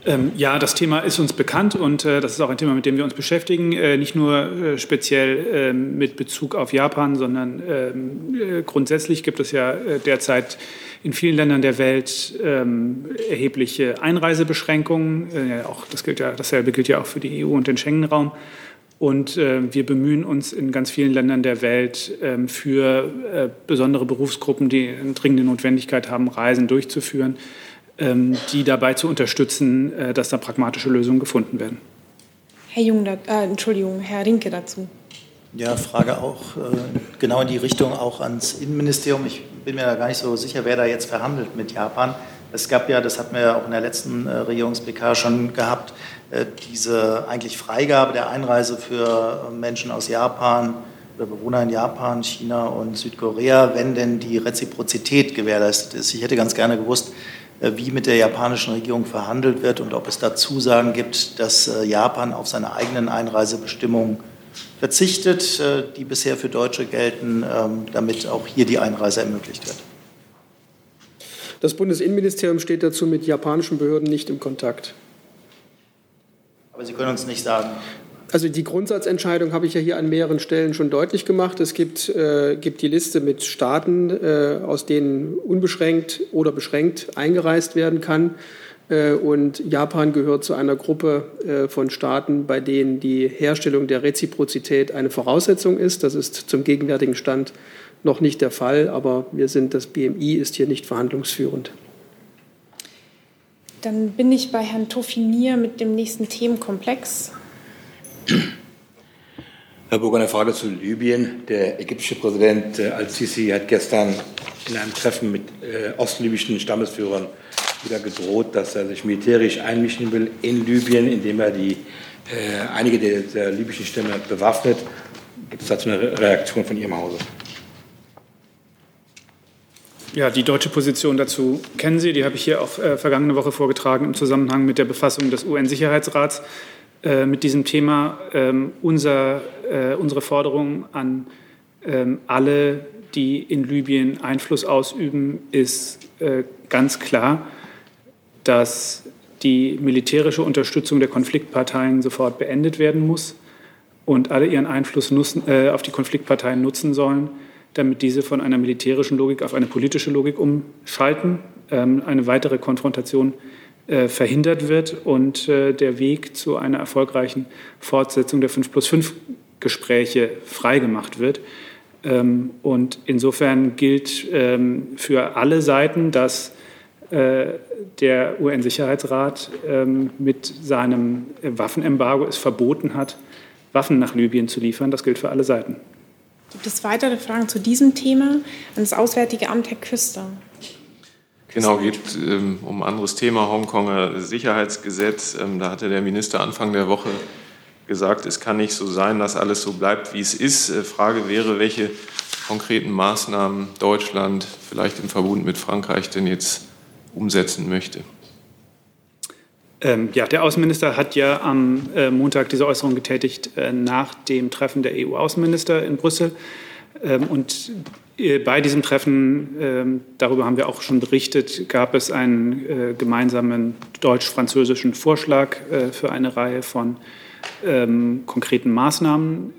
Ähm, ja, das Thema ist uns bekannt und äh, das ist auch ein Thema, mit dem wir uns beschäftigen. Äh, nicht nur äh, speziell ähm, mit Bezug auf Japan, sondern ähm, äh, grundsätzlich gibt es ja äh, derzeit in vielen Ländern der Welt ähm, erhebliche Einreisebeschränkungen. Äh, auch das gilt ja, dasselbe gilt ja auch für die EU und den Schengen-Raum. Und wir bemühen uns in ganz vielen Ländern der Welt ähm, für besondere Berufsgruppen, die eine dringende Notwendigkeit haben, Reisen durchzuführen die dabei zu unterstützen, äh, dass da pragmatische Lösungen gefunden werden. Herr Jung, äh, Entschuldigung, Herr Rinke dazu. Ja, Frage auch äh, genau in die Richtung auch ans Innenministerium. Ich bin mir da gar nicht so sicher, wer da jetzt verhandelt mit Japan. Es gab ja, das hatten wir ja auch in der letzten äh, Regierungs-PK schon gehabt, äh, diese eigentlich Freigabe der Einreise für Menschen aus Japan oder Bewohner in Japan, China und Südkorea, wenn denn die Reziprozität gewährleistet ist. Ich hätte ganz gerne gewusst, äh, wie mit der japanischen Regierung verhandelt wird und ob es da Zusagen gibt, dass äh, Japan auf seine eigenen Einreisebestimmungen verzichtet, äh, die bisher für Deutsche gelten, ähm, damit auch hier die Einreise ermöglicht wird. Das Bundesinnenministerium steht dazu mit japanischen Behörden nicht im Kontakt. Aber Sie können uns nicht sagen. Also die Grundsatzentscheidung habe ich ja hier an mehreren Stellen schon deutlich gemacht. Es gibt, äh, gibt die Liste mit Staaten, äh, aus denen unbeschränkt oder beschränkt eingereist werden kann. Äh, und Japan gehört zu einer Gruppe äh, von Staaten, bei denen die Herstellung der Reziprozität eine Voraussetzung ist. Das ist zum gegenwärtigen Stand noch nicht der Fall, aber wir sind, das BMI ist hier nicht verhandlungsführend. Dann bin ich bei Herrn Tofinier mit dem nächsten Themenkomplex. Herr Burger, eine Frage zu Libyen. Der ägyptische Präsident äh, al-Sisi hat gestern in einem Treffen mit äh, ostlibyschen Stammesführern wieder gedroht, dass er sich militärisch einmischen will in Libyen, indem er die, äh, einige der, der libyschen Stämme bewaffnet. Gibt es dazu eine Reaktion von Ihrem Hause? Ja, die deutsche Position dazu kennen Sie. Die habe ich hier auch äh, vergangene Woche vorgetragen im Zusammenhang mit der Befassung des UN-Sicherheitsrats. Äh, mit diesem Thema ähm, unser, äh, unsere Forderung an ähm, alle, die in Libyen Einfluss ausüben, ist äh, ganz klar, dass die militärische Unterstützung der Konfliktparteien sofort beendet werden muss und alle ihren Einfluss nutzen, äh, auf die Konfliktparteien nutzen sollen, damit diese von einer militärischen Logik auf eine politische Logik umschalten, ähm, eine weitere Konfrontation äh, verhindert wird und äh, der Weg zu einer erfolgreichen Fortsetzung der 5 plus 5 Gespräche freigemacht wird. Ähm, und insofern gilt ähm, für alle Seiten, dass äh, der UN-Sicherheitsrat ähm, mit seinem Waffenembargo es verboten hat, Waffen nach Libyen zu liefern. Das gilt für alle Seiten. Gibt es weitere Fragen zu diesem Thema an das Auswärtige Amt, Herr Küster? Genau, geht ähm, um ein anderes Thema, Hongkonger Sicherheitsgesetz. Ähm, da hatte der Minister Anfang der Woche gesagt, es kann nicht so sein, dass alles so bleibt, wie es ist. Äh, Frage wäre, welche konkreten Maßnahmen Deutschland vielleicht im Verbund mit Frankreich denn jetzt umsetzen möchte. Ähm, ja, der Außenminister hat ja am äh, Montag diese Äußerung getätigt äh, nach dem Treffen der EU-Außenminister in Brüssel. Ähm, und bei diesem Treffen, ähm, darüber haben wir auch schon berichtet, gab es einen äh, gemeinsamen deutsch-französischen Vorschlag äh, für eine Reihe von ähm, konkreten Maßnahmen.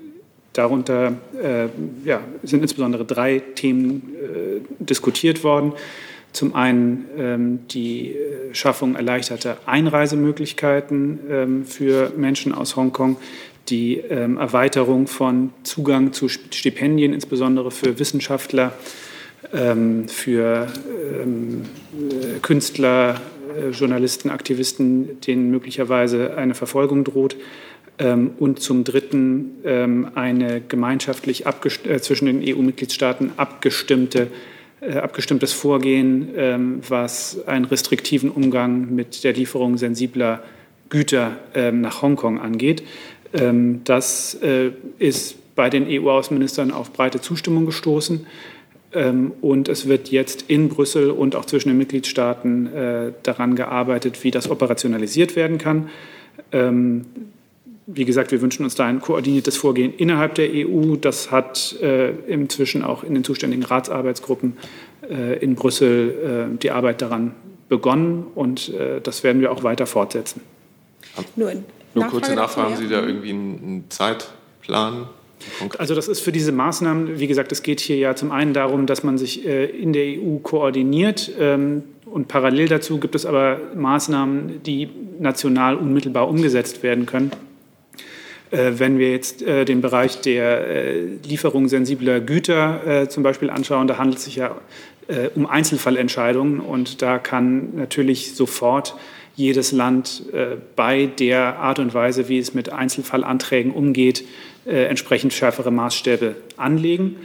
Darunter äh, ja, sind insbesondere drei Themen diskutiert worden. Zum einen ähm, die äh, Schaffung erleichterter Einreisemöglichkeiten für Menschen aus Hongkong, die ähm, Erweiterung von Zugang zu Stipendien, insbesondere für Wissenschaftler, ähm, für ähm, äh, Künstler, äh, Journalisten, Aktivisten, denen möglicherweise eine Verfolgung droht. Ähm, und zum Dritten eine gemeinschaftlich äh, zwischen den EU-Mitgliedstaaten abgestimmte äh, abgestimmtes Vorgehen, ähm, was einen restriktiven Umgang mit der Lieferung sensibler Güter ähm, nach Hongkong angeht. Ähm, das äh, ist bei den EU-Außenministern auf breite Zustimmung gestoßen. Und es wird jetzt in Brüssel und auch zwischen den Mitgliedstaaten äh, daran gearbeitet, wie das operationalisiert werden kann. Wie gesagt, wir wünschen uns da ein koordiniertes Vorgehen innerhalb der EU. Das hat äh, inzwischen auch in den zuständigen Ratsarbeitsgruppen in Brüssel die Arbeit daran begonnen und das werden wir auch weiter fortsetzen. Nur, Nur kurze Nachfrage, haben Sie da irgendwie einen Zeitplan? Also das ist für diese Maßnahmen, wie gesagt, es geht hier ja zum einen darum, dass man sich äh, in der EU koordiniert ähm, und parallel dazu gibt es aber Maßnahmen, die national unmittelbar umgesetzt werden können. Äh, wenn wir jetzt äh, den Bereich der Lieferung sensibler Güter zum Beispiel anschauen, da handelt es sich ja um Einzelfallentscheidungen und da kann natürlich sofort jedes Land bei der Art und Weise, wie es mit Einzelfallanträgen umgeht, entsprechend schärfere Maßstäbe anlegen.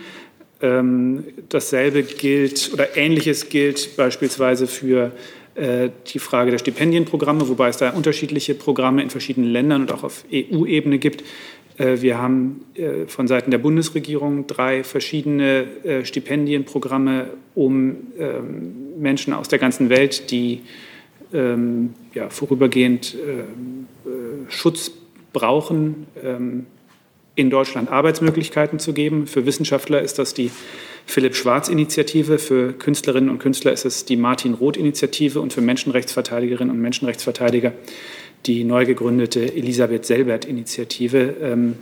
Ähm, dasselbe gilt oder ähnliches gilt beispielsweise für äh, die Frage der Stipendienprogramme, wobei es da unterschiedliche Programme in verschiedenen Ländern und auch auf EU-Ebene gibt. Äh, wir haben äh, von Seiten der Bundesregierung drei verschiedene Stipendienprogramme, um ähm, Menschen aus der ganzen Welt, die ähm, ja, vorübergehend Schutz brauchen, ähm, in Deutschland Arbeitsmöglichkeiten zu geben. Für Wissenschaftler ist das die Philipp Schwarz-Initiative, für Künstlerinnen und Künstler ist es die Martin Roth-Initiative und für Menschenrechtsverteidigerinnen und Menschenrechtsverteidiger die neu gegründete Elisabeth Selbert-Initiative. Ähm,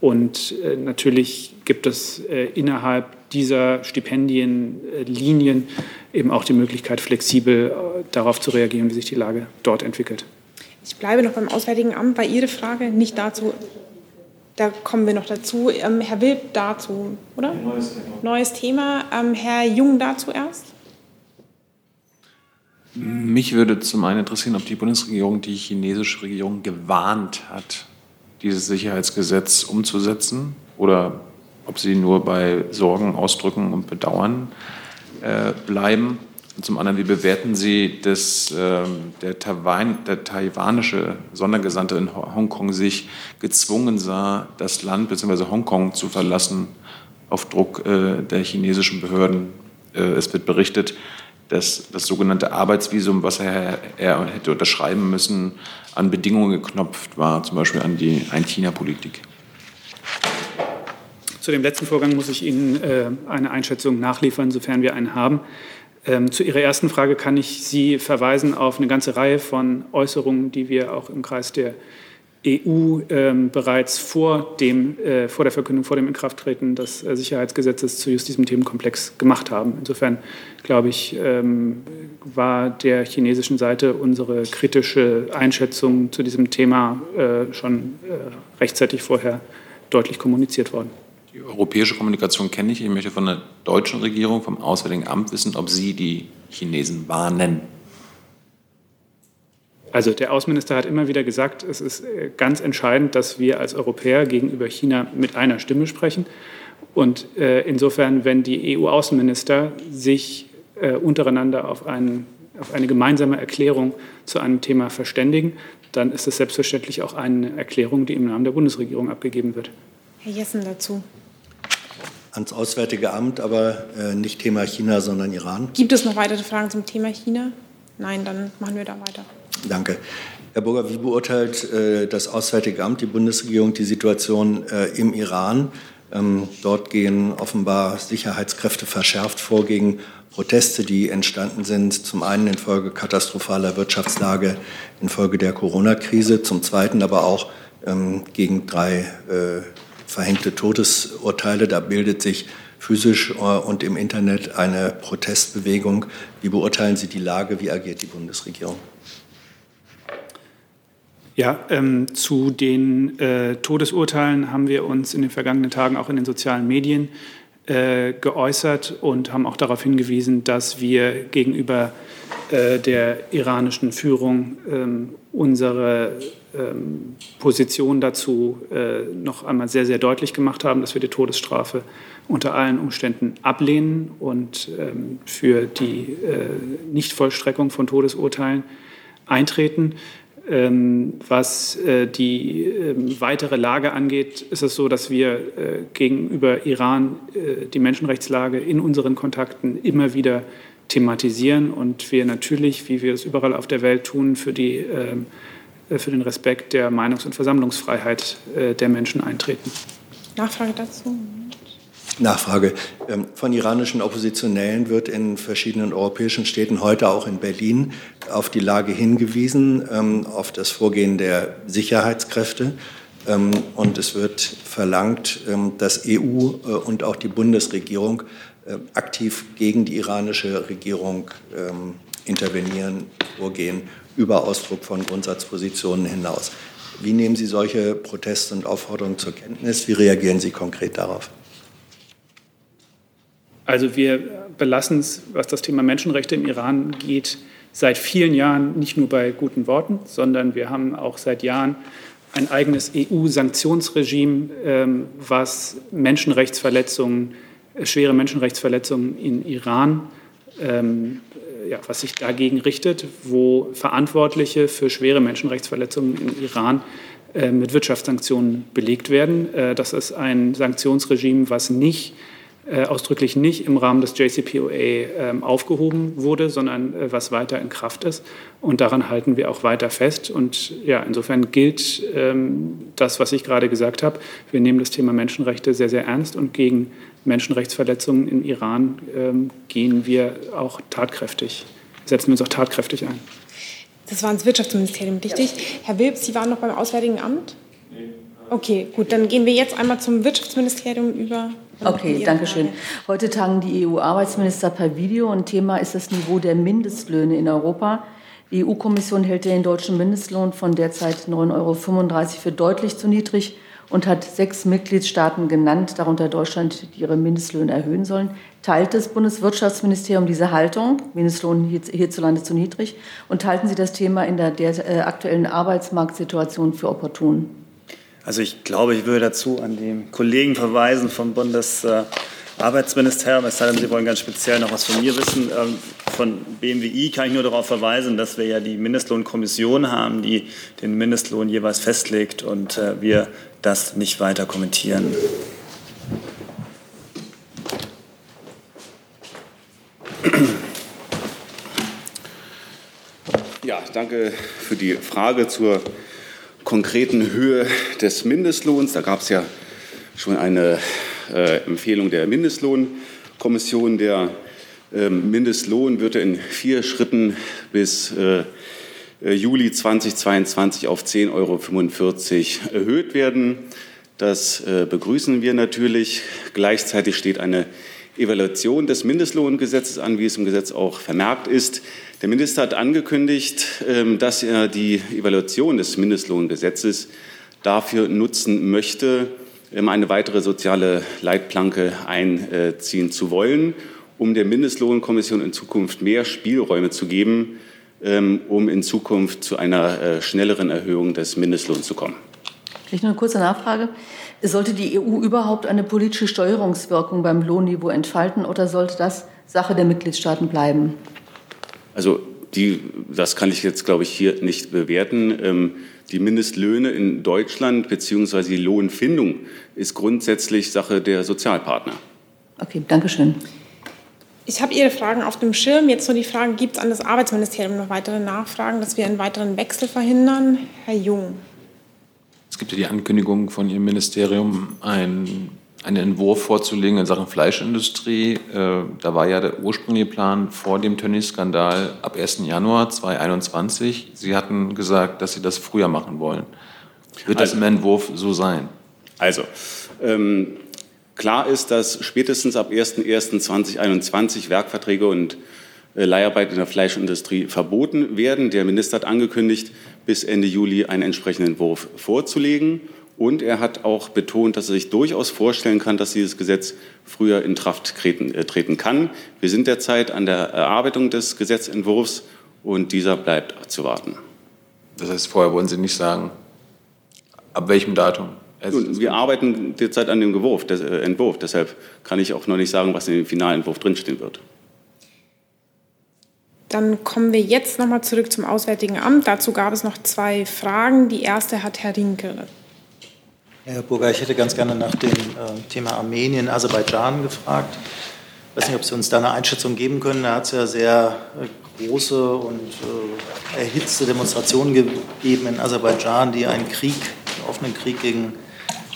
und äh, natürlich gibt es äh, innerhalb dieser Stipendienlinien eben auch die Möglichkeit, flexibel äh, darauf zu reagieren, wie sich die Lage dort entwickelt. Ich bleibe noch beim Auswärtigen Amt bei Ihrer Frage, nicht dazu, da kommen wir noch dazu. Ähm, Herr Wilb dazu, oder? Neues Thema. Neues Thema. Ähm, Herr Jung dazu erst. Mich würde zum einen interessieren, ob die Bundesregierung die chinesische Regierung gewarnt hat, dieses Sicherheitsgesetz umzusetzen oder ob sie nur bei Sorgen, Ausdrücken und Bedauern äh, bleiben. Und zum anderen, wie bewerten Sie, dass ähm, der, Taiwan, der taiwanische Sondergesandte in Hongkong sich gezwungen sah, das Land bzw. Hongkong zu verlassen auf Druck äh, der chinesischen Behörden? Äh, es wird berichtet, dass das sogenannte Arbeitsvisum, was er, er hätte unterschreiben müssen, an Bedingungen geknopft war, zum Beispiel an die Ein-China-Politik. Zu dem letzten Vorgang muss ich Ihnen äh, eine Einschätzung nachliefern, sofern wir einen haben. Ähm, zu Ihrer ersten Frage kann ich Sie verweisen auf eine ganze Reihe von Äußerungen, die wir auch im Kreis der EU ähm, bereits vor, dem, äh, vor der Verkündung, vor dem Inkrafttreten des äh, Sicherheitsgesetzes zu just diesem Themenkomplex gemacht haben. Insofern, glaube ich, ähm, war der chinesischen Seite unsere kritische Einschätzung zu diesem Thema äh, schon äh, rechtzeitig vorher deutlich kommuniziert worden. Die europäische Kommunikation kenne ich. Ich möchte von der deutschen Regierung, vom Auswärtigen Amt wissen, ob Sie die Chinesen warnen. Also der Außenminister hat immer wieder gesagt, es ist äh, ganz entscheidend, dass wir als Europäer gegenüber China mit einer Stimme sprechen. Und äh, insofern, wenn die EU-Außenminister sich äh, untereinander auf, einen, auf eine gemeinsame Erklärung zu einem Thema verständigen, dann ist es selbstverständlich auch eine Erklärung, die im Namen der Bundesregierung abgegeben wird. Herr Jessen dazu. Ans Auswärtige Amt, aber äh, nicht Thema China, sondern Iran. Gibt es noch weitere Fragen zum Thema China? Nein, dann machen wir da weiter. Danke. Herr Burger, wie beurteilt äh, das Auswärtige Amt, die Bundesregierung, die Situation äh, im Iran? Ähm, dort gehen offenbar Sicherheitskräfte verschärft vor gegen Proteste, die entstanden sind, zum einen infolge katastrophaler Wirtschaftslage, infolge der Corona-Krise, zum zweiten aber auch ähm, gegen drei äh, verhängte Todesurteile. Da bildet sich physisch äh, und im Internet eine Protestbewegung. Wie beurteilen Sie die Lage? Wie agiert die Bundesregierung? Ja, ähm, zu den äh, Todesurteilen haben wir uns in den vergangenen Tagen auch in den sozialen Medien äh, geäußert und haben auch darauf hingewiesen, dass wir gegenüber äh, der iranischen Führung ähm, unsere Position dazu äh, noch einmal sehr, sehr deutlich gemacht haben, dass wir die Todesstrafe unter allen Umständen ablehnen und ähm, für die äh, Nichtvollstreckung von Todesurteilen eintreten. Ähm, was äh, die ähm, weitere Lage angeht, ist es so, dass wir gegenüber Iran die Menschenrechtslage in unseren Kontakten immer wieder thematisieren und wir natürlich, wie wir es überall auf der Welt tun, für, die, ähm, für den Respekt der Meinungs- und Versammlungsfreiheit der Menschen eintreten. Nachfrage dazu? Nachfrage. Ähm, von iranischen Oppositionellen wird in verschiedenen europäischen Städten, heute auch in Berlin, auf die Lage hingewiesen, ähm, auf das Vorgehen der Sicherheitskräfte. Ähm, und es wird verlangt, dass EU äh, und auch die Bundesregierung äh, aktiv gegen die iranische Regierung intervenieren, vorgehen, über Ausdruck von Grundsatzpositionen hinaus. Wie nehmen Sie solche Proteste und Aufforderungen zur Kenntnis? Wie reagieren Sie konkret darauf? Also wir belassen es, was das Thema Menschenrechte im Iran geht, seit vielen Jahren nicht nur bei guten Worten, sondern wir haben auch seit Jahren ein eigenes EU-Sanktionsregime, ähm, was Menschenrechtsverletzungen, äh, schwere Menschenrechtsverletzungen in Iran, ähm, ja, was sich dagegen richtet, wo Verantwortliche für schwere Menschenrechtsverletzungen im Iran äh, mit Wirtschaftssanktionen belegt werden. Äh, das ist ein Sanktionsregime, was nicht äh, ausdrücklich nicht im Rahmen des JCPOA äh, aufgehoben wurde, sondern äh, was weiter in Kraft ist. Und daran halten wir auch weiter fest. Und ja, insofern gilt ähm, das, was ich gerade gesagt habe. Wir nehmen das Thema Menschenrechte sehr, sehr ernst und gegen Menschenrechtsverletzungen im Iran ähm, gehen wir auch tatkräftig, setzen wir uns auch tatkräftig ein. Das war ins Wirtschaftsministerium, richtig? Ja. Herr Wilbs, Sie waren noch beim Auswärtigen Amt? Nee. Okay, gut, dann gehen wir jetzt einmal zum Wirtschaftsministerium über. Okay, danke schön. Heute tagen die EU-Arbeitsminister per Video und Thema ist das Niveau der Mindestlöhne in Europa. Die EU-Kommission hält den deutschen Mindestlohn von derzeit 9,35 Euro für deutlich zu niedrig und hat sechs Mitgliedstaaten genannt, darunter Deutschland, die ihre Mindestlöhne erhöhen sollen. Teilt das Bundeswirtschaftsministerium diese Haltung, Mindestlohn hierzulande zu niedrig, und halten Sie das Thema in der, der äh, aktuellen Arbeitsmarktsituation für opportun? Also ich glaube, ich würde dazu an die Kollegen verweisen vom Bundesarbeitsministerium, es sei denn, Sie wollen ganz speziell noch was von mir wissen. Ähm, von BMWI kann ich nur darauf verweisen, dass wir ja die Mindestlohnkommission haben, die den Mindestlohn jeweils festlegt und äh, wir das nicht weiter kommentieren. Ja, danke für die Frage zur konkreten Höhe des Mindestlohns. Da gab es ja schon eine äh, Empfehlung der Mindestlohnkommission. Der äh, Mindestlohn wird in vier Schritten bis äh Juli 2022 auf 10,45 Euro erhöht werden. Das äh, begrüßen wir natürlich. Gleichzeitig steht eine Evaluation des Mindestlohngesetzes an, wie es im Gesetz auch vermerkt ist. Der Minister hat angekündigt, ähm, dass er die Evaluation des Mindestlohngesetzes dafür nutzen möchte, ähm, eine weitere soziale Leitplanke einziehen zu wollen, um der Mindestlohnkommission in Zukunft mehr Spielräume zu geben, um in Zukunft zu einer äh, schnelleren Erhöhung des Mindestlohns zu kommen. Vielleicht noch eine kurze Nachfrage. Sollte die EU überhaupt eine politische Steuerungswirkung beim Lohnniveau entfalten oder sollte das Sache der Mitgliedstaaten bleiben? Also die, das kann ich jetzt, glaube ich, hier nicht bewerten. Ähm, die Mindestlöhne in Deutschland bzw. die Lohnfindung ist grundsätzlich Sache der Sozialpartner. Okay, danke schön. Ich habe Ihre Fragen auf dem Schirm. Jetzt nur die Frage, gibt es an das Arbeitsministerium noch weitere Nachfragen, dass wir einen weiteren Wechsel verhindern? Herr Jung. Es gibt ja die Ankündigung von Ihrem Ministerium, ein, einen Entwurf vorzulegen in Sachen Fleischindustrie. Äh, da war ja der ursprüngliche Plan vor dem Tönnies-Skandal ab 1. Januar 2021. Sie hatten gesagt, dass Sie das früher machen wollen. Wird das im Entwurf so sein? Also, ähm, Klar ist, dass spätestens ab 01.01.2021 Werkverträge und äh, Leiharbeit in der Fleischindustrie verboten werden. Der Minister hat angekündigt, bis Ende Juli einen entsprechenden Entwurf vorzulegen. Und er hat auch betont, dass er sich durchaus vorstellen kann, dass dieses Gesetz früher in Kraft treten, äh, treten kann. Wir sind derzeit an der Erarbeitung des Gesetzentwurfs und dieser bleibt abzuwarten. Das heißt, vorher wollen Sie nicht sagen, ab welchem Datum? Nun, wir arbeiten derzeit an dem Gewurf, des, äh, Entwurf. Deshalb kann ich auch noch nicht sagen, was in dem finalen Entwurf drinstehen wird. Dann kommen wir jetzt noch mal zurück zum Auswärtigen Amt. Dazu gab es noch zwei Fragen. Die erste hat Herr Rinke. Herr Burger, ich hätte ganz gerne nach dem äh, Thema Armenien, Aserbaidschan gefragt. Ich weiß nicht, ob Sie uns da eine Einschätzung geben können. Da hat es ja sehr äh, große und äh, erhitzte Demonstrationen gegeben in Aserbaidschan, die einen Krieg, einen offenen Krieg gegen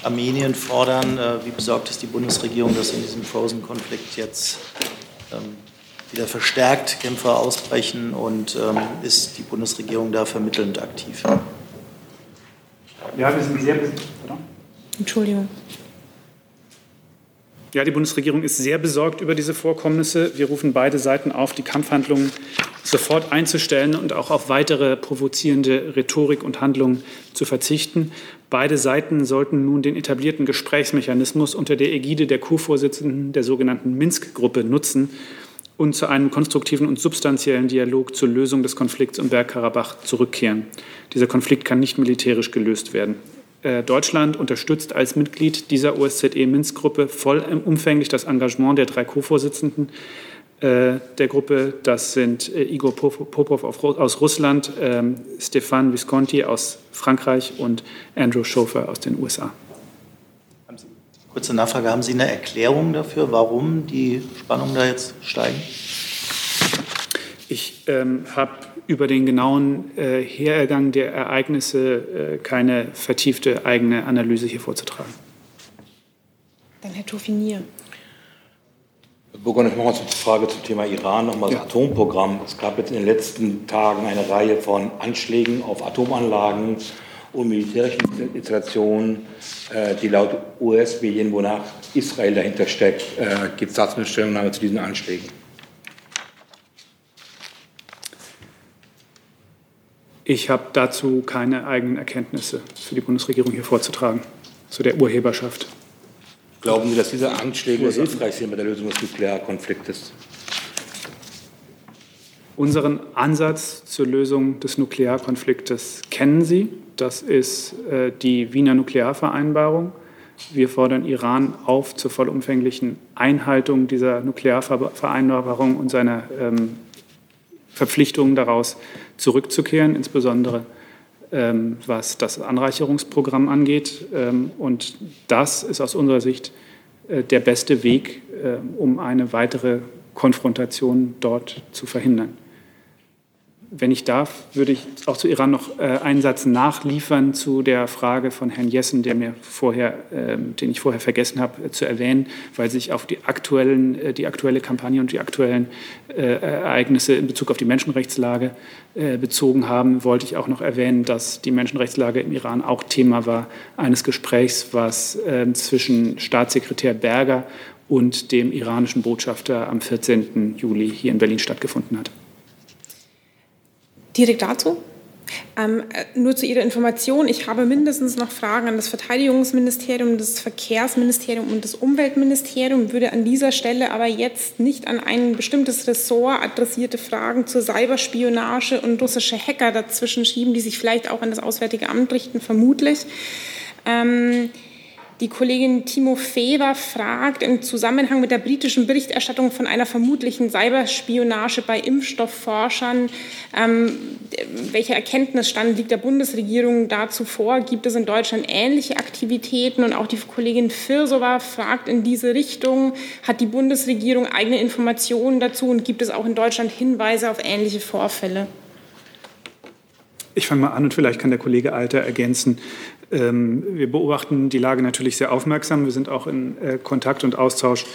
Armenien fordern. Äh, wie besorgt ist die Bundesregierung, dass in diesem Frozen-Konflikt jetzt ähm, wieder verstärkt Kämpfer ausbrechen und ähm, ist die Bundesregierung da vermittelnd aktiv? Ja, wir sind sehr. Entschuldigung. Ja, die Bundesregierung ist sehr besorgt über diese Vorkommnisse. Wir rufen beide Seiten auf, die Kampfhandlungen sofort einzustellen und auch auf weitere provozierende Rhetorik und Handlungen zu verzichten. Beide Seiten sollten nun den etablierten Gesprächsmechanismus unter der Ägide der Co-Vorsitzenden der sogenannten Minsk-Gruppe nutzen und zu einem konstruktiven und substanziellen Dialog zur Lösung des Konflikts um Bergkarabach zurückkehren. Dieser Konflikt kann nicht militärisch gelöst werden. Äh, Deutschland unterstützt als Mitglied dieser OSZE-Minsk-Gruppe vollumfänglich das Engagement der drei Co-Vorsitzenden äh, der Gruppe. Das sind äh, Igor Popov aus Russland, ähm, Stefan Visconti aus Frankreich und Andrew Schofer aus den USA. Kurze Nachfrage, haben Sie eine Erklärung dafür, warum die Spannungen da jetzt steigen? Ich ähm, habe über den genauen äh, Hergang der Ereignisse äh, keine vertiefte eigene Analyse hier vorzutragen. Dann Herr Toffinier. Burger, ich mache mal eine Frage zum Thema Iran, nochmal das ja. Atomprogramm. Es gab jetzt in den letzten Tagen eine Reihe von Anschlägen auf Atomanlagen und militärische Installationen, äh, die laut US-Medien, wonach Israel dahinter steckt, äh, gibt es dazu eine Stellungnahme zu diesen Anschlägen? Ich habe dazu keine eigenen Erkenntnisse für die Bundesregierung hier vorzutragen, zu der Urheberschaft. Glauben Sie, dass diese Anschläge hilfreich sind bei der Lösung des Nuklearkonfliktes? Unseren Ansatz zur Lösung des Nuklearkonfliktes kennen Sie. Das ist äh, die Wiener Nuklearvereinbarung. Wir fordern Iran auf zur vollumfänglichen Einhaltung dieser Nuklearvereinbarung und seiner ähm, Verpflichtungen daraus zurückzukehren, insbesondere ähm, was das Anreicherungsprogramm angeht. Ähm, und das ist aus unserer Sicht äh, der beste Weg, äh, um eine weitere Konfrontation dort zu verhindern. Wenn ich darf, würde ich auch zu Iran noch äh, einen Satz nachliefern zu der Frage von Herrn Jessen, der mir vorher, äh, den ich vorher vergessen habe äh, zu erwähnen, weil sich auf die, aktuellen, äh, die aktuelle Kampagne und die aktuellen Ereignisse in Bezug auf die Menschenrechtslage bezogen haben, wollte ich auch noch erwähnen, dass die Menschenrechtslage im Iran auch Thema war eines Gesprächs, was ähm, zwischen Staatssekretär Berger und dem iranischen Botschafter am 14. Juli hier in Berlin stattgefunden hat. Direkt dazu? Ähm, äh, nur zu Ihrer Information, ich habe mindestens noch Fragen an das Verteidigungsministerium, das Verkehrsministerium und das Umweltministerium, würde an dieser Stelle aber jetzt nicht an ein bestimmtes Ressort adressierte Fragen zur Cyberspionage und russische Hacker dazwischen schieben, die sich vielleicht auch an das Auswärtige Amt richten, vermutlich. Ähm, Die Kollegin Timo Fever fragt im Zusammenhang mit der britischen Berichterstattung von einer vermutlichen Cyberspionage bei Impfstoffforschern, ähm, welcher Erkenntnisstand liegt der Bundesregierung dazu vor? Gibt es in Deutschland ähnliche Aktivitäten? Und auch die Kollegin Firsova fragt in diese Richtung, hat die Bundesregierung eigene Informationen dazu und gibt es auch in Deutschland Hinweise auf ähnliche Vorfälle? Ich fange mal an und vielleicht kann der Kollege Alter ergänzen. Ähm, wir beobachten die Lage natürlich sehr aufmerksam. Wir sind auch in äh, Kontakt und Austausch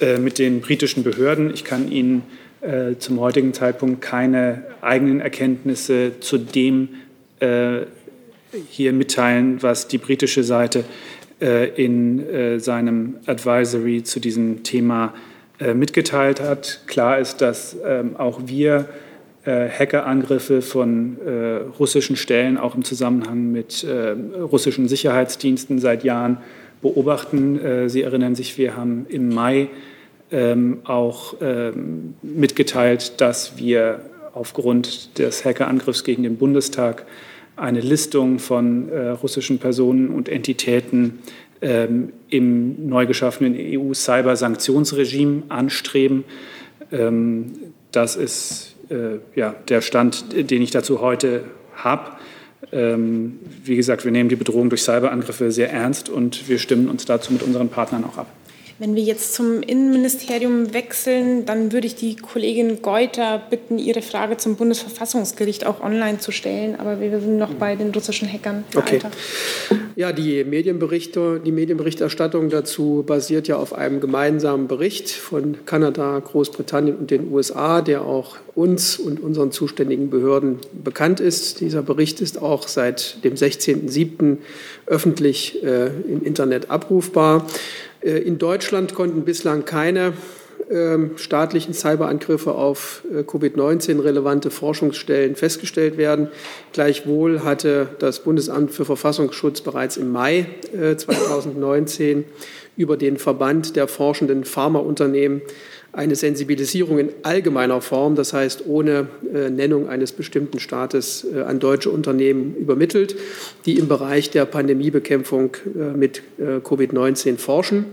äh, mit den britischen Behörden. Ich kann Ihnen äh, zum heutigen Zeitpunkt keine eigenen Erkenntnisse zu dem hier mitteilen, was die britische Seite in seinem Advisory zu diesem Thema mitgeteilt hat. Klar ist, dass ähm, auch wir äh, Hackerangriffe von äh, russischen Stellen auch im Zusammenhang mit äh, russischen Sicherheitsdiensten seit Jahren beobachten. Äh, Sie erinnern sich, wir haben im Mai ähm, auch ähm, mitgeteilt, dass wir aufgrund des Hackerangriffs gegen den Bundestag eine Listung von äh, russischen Personen und Entitäten ähm, im neu geschaffenen EU-Cyber-Sanktionsregime anstreben. Das ist äh, ja, der Stand, den ich dazu heute habe. Ähm, wie gesagt, wir nehmen die Bedrohung durch Cyberangriffe sehr ernst und wir stimmen uns dazu mit unseren Partnern auch ab. Wenn wir jetzt zum Innenministerium wechseln, dann würde ich die Kollegin Geuter bitten, ihre Frage zum Bundesverfassungsgericht auch online zu stellen. Aber wir sind noch bei den russischen Hackern. Okay. Ja, die Medienberichte, die Medienberichterstattung dazu basiert ja auf einem gemeinsamen Bericht von Kanada, Großbritannien und den USA, der auch uns und unseren zuständigen Behörden bekannt ist. Dieser Bericht ist auch seit dem 16.07. öffentlich äh, im Internet abrufbar. Äh, in Deutschland konnten bislang keine ähm, staatlichen Cyberangriffe auf äh, Covid-19 relevante Forschungsstellen festgestellt werden. Gleichwohl hatte das Bundesamt für Verfassungsschutz bereits im Mai 2019 äh, über den Verband der forschenden Pharmaunternehmen eine Sensibilisierung in allgemeiner Form, das heißt ohne Nennung eines bestimmten Staates, an deutsche Unternehmen übermittelt, die im Bereich der Pandemiebekämpfung mit Covid-19 forschen.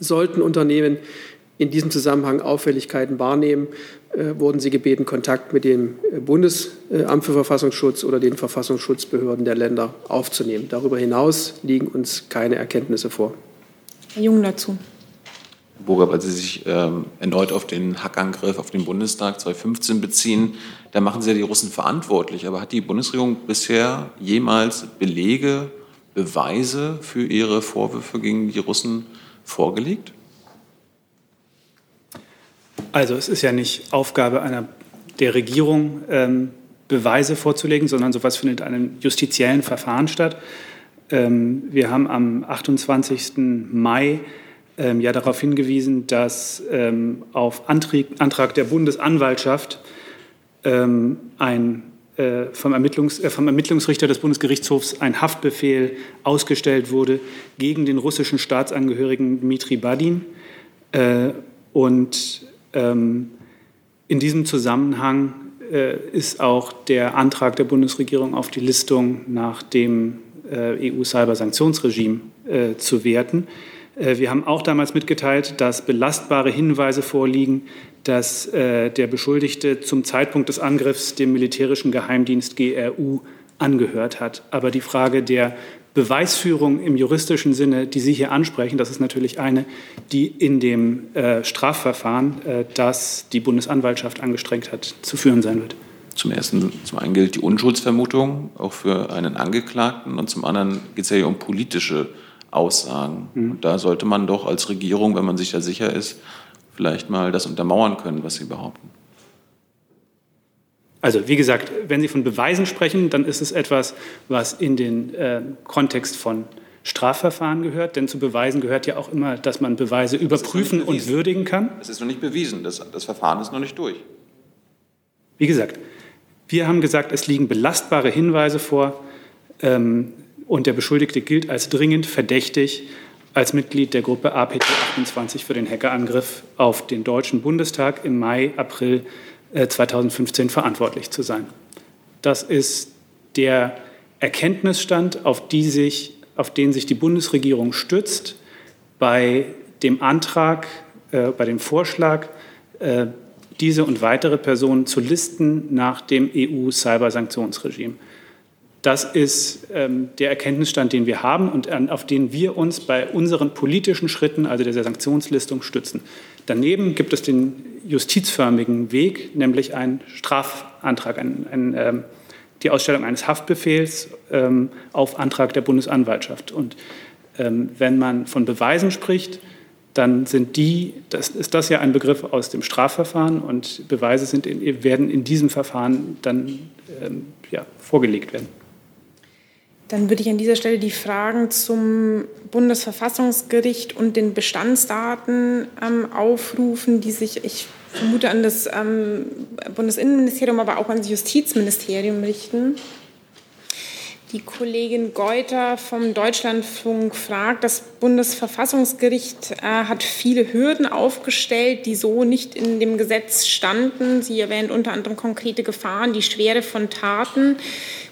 Sollten Unternehmen in diesem Zusammenhang Auffälligkeiten wahrnehmen, äh, wurden sie gebeten, Kontakt mit dem äh, Bundesamt für Verfassungsschutz oder den Verfassungsschutzbehörden der Länder aufzunehmen. Darüber hinaus liegen uns keine Erkenntnisse vor. Herr Jung dazu. Burger, weil Sie sich ähm, erneut auf den Hackangriff auf den Bundestag 2015 beziehen, da machen Sie ja die Russen verantwortlich. Aber hat die Bundesregierung bisher jemals Belege, Beweise für ihre Vorwürfe gegen die Russen vorgelegt? Also es ist ja nicht Aufgabe einer, der Regierung, ähm, Beweise vorzulegen, sondern sowas findet in einem justiziellen Verfahren statt. Ähm, wir haben am 28. Mai ähm, ja darauf hingewiesen, dass ähm, auf Antrag, Antrag der Bundesanwaltschaft ähm, ein äh, vom, Ermittlungs, äh, vom, Ermittlungsrichter des Bundesgerichtshofs ein Haftbefehl ausgestellt wurde gegen den russischen Staatsangehörigen Dmitri Badin. Äh, und ähm, in diesem Zusammenhang äh, ist auch der Antrag der Bundesregierung auf die Listung nach dem äh, EU-Cyber-Sanktionsregime äh, zu werten. Wir haben auch damals mitgeteilt, dass belastbare Hinweise vorliegen, dass äh, der Beschuldigte zum Zeitpunkt des Angriffs dem militärischen Geheimdienst GRU angehört hat. Aber die Frage der Beweisführung im juristischen Sinne, die Sie hier ansprechen, das ist natürlich eine, die in dem äh, Strafverfahren, äh, das die Bundesanwaltschaft angestrengt hat, zu führen sein wird. Zum ersten, zum einen gilt die Unschuldsvermutung auch für einen Angeklagten und zum anderen geht es ja hier um politische Aussagen. Mhm. Und da sollte man doch als Regierung, wenn man sich da sicher ist, vielleicht mal das untermauern können, was Sie behaupten. Also wie gesagt, wenn Sie von Beweisen sprechen, dann ist es etwas, was in den äh, Kontext von Strafverfahren gehört. Denn zu Beweisen gehört ja auch immer, dass man Beweise überprüfen und würdigen kann. Es ist noch nicht bewiesen. Das, das Verfahren ist noch nicht durch. Wie gesagt, wir haben gesagt, es liegen belastbare Hinweise vor ähm, und der Beschuldigte gilt als dringend verdächtig als Mitglied der Gruppe APT 28 für den Hackerangriff auf den Deutschen Bundestag im Mai, April 2015 äh, verantwortlich zu sein. Das ist der Erkenntnisstand, auf sich auf den sich die Bundesregierung stützt bei dem Antrag, äh, bei dem Vorschlag, äh, diese und weitere Personen zu listen nach dem EU-Cybersanktionsregime. Das ist ähm, der Erkenntnisstand, den wir haben und an, auf den wir uns bei unseren politischen Schritten, also der Sanktionslistung, stützen. Daneben gibt es den justizförmigen Weg, nämlich einen Strafantrag, ein, ein, ähm, die Ausstellung eines Haftbefehls ähm, auf Antrag der Bundesanwaltschaft. Und ähm, wenn man von Beweisen spricht, dann sind die, das ist das ja ein Begriff aus dem Strafverfahren und Beweise in, werden in diesem Verfahren dann ähm, ja, vorgelegt werden. Dann würde ich an dieser Stelle die Fragen zum Bundesverfassungsgericht und den Bestandsdaten ähm, aufrufen, die sich, ich vermute, an das ähm, Bundesinnenministerium, aber auch an das Justizministerium richten. Die Kollegin Geuter vom Deutschlandfunk fragt, das Bundesverfassungsgericht äh, hat viele Hürden aufgestellt, die so nicht in dem Gesetz standen. Sie erwähnt unter anderem konkrete Gefahren, die Schwere von Taten.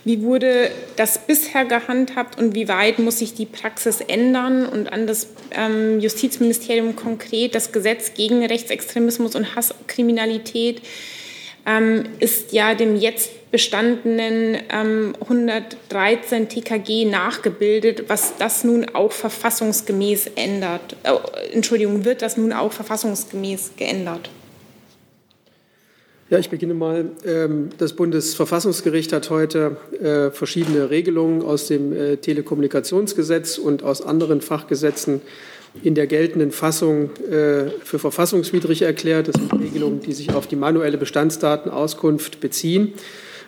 Wie wurde das bisher gehandhabt und wie weit muss sich die Praxis ändern? Und an das ähm, Justizministerium konkret das Gesetz gegen Rechtsextremismus und Hasskriminalität ähm, ist ja dem jetzt bestandenen ähm, 113 TKG nachgebildet, was das nun auch verfassungsgemäß ändert. Äh, Entschuldigung, wird das nun auch verfassungsgemäß geändert? Ja, ich beginne mal. Ähm, das Bundesverfassungsgericht hat heute äh, verschiedene Regelungen aus dem äh, Telekommunikationsgesetz und aus anderen Fachgesetzen in der geltenden Fassung äh, für verfassungswidrig erklärt. Das sind Regelungen, die sich auf die manuelle Bestandsdatenauskunft beziehen.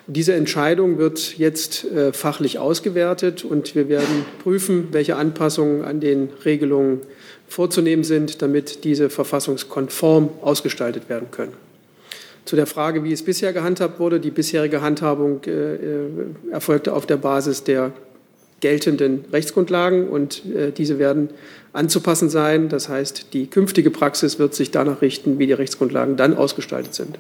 Diese Entscheidung wird jetzt äh, fachlich ausgewertet und wir werden prüfen, welche Anpassungen an den Regelungen vorzunehmen sind, damit diese verfassungskonform ausgestaltet werden können. Zu der Frage, wie es bisher gehandhabt wurde. Die bisherige Handhabung äh, erfolgte auf der Basis der geltenden Rechtsgrundlagen und äh, diese werden anzupassen sein. Das heißt, die künftige Praxis wird sich danach richten, wie die Rechtsgrundlagen dann ausgestaltet sind.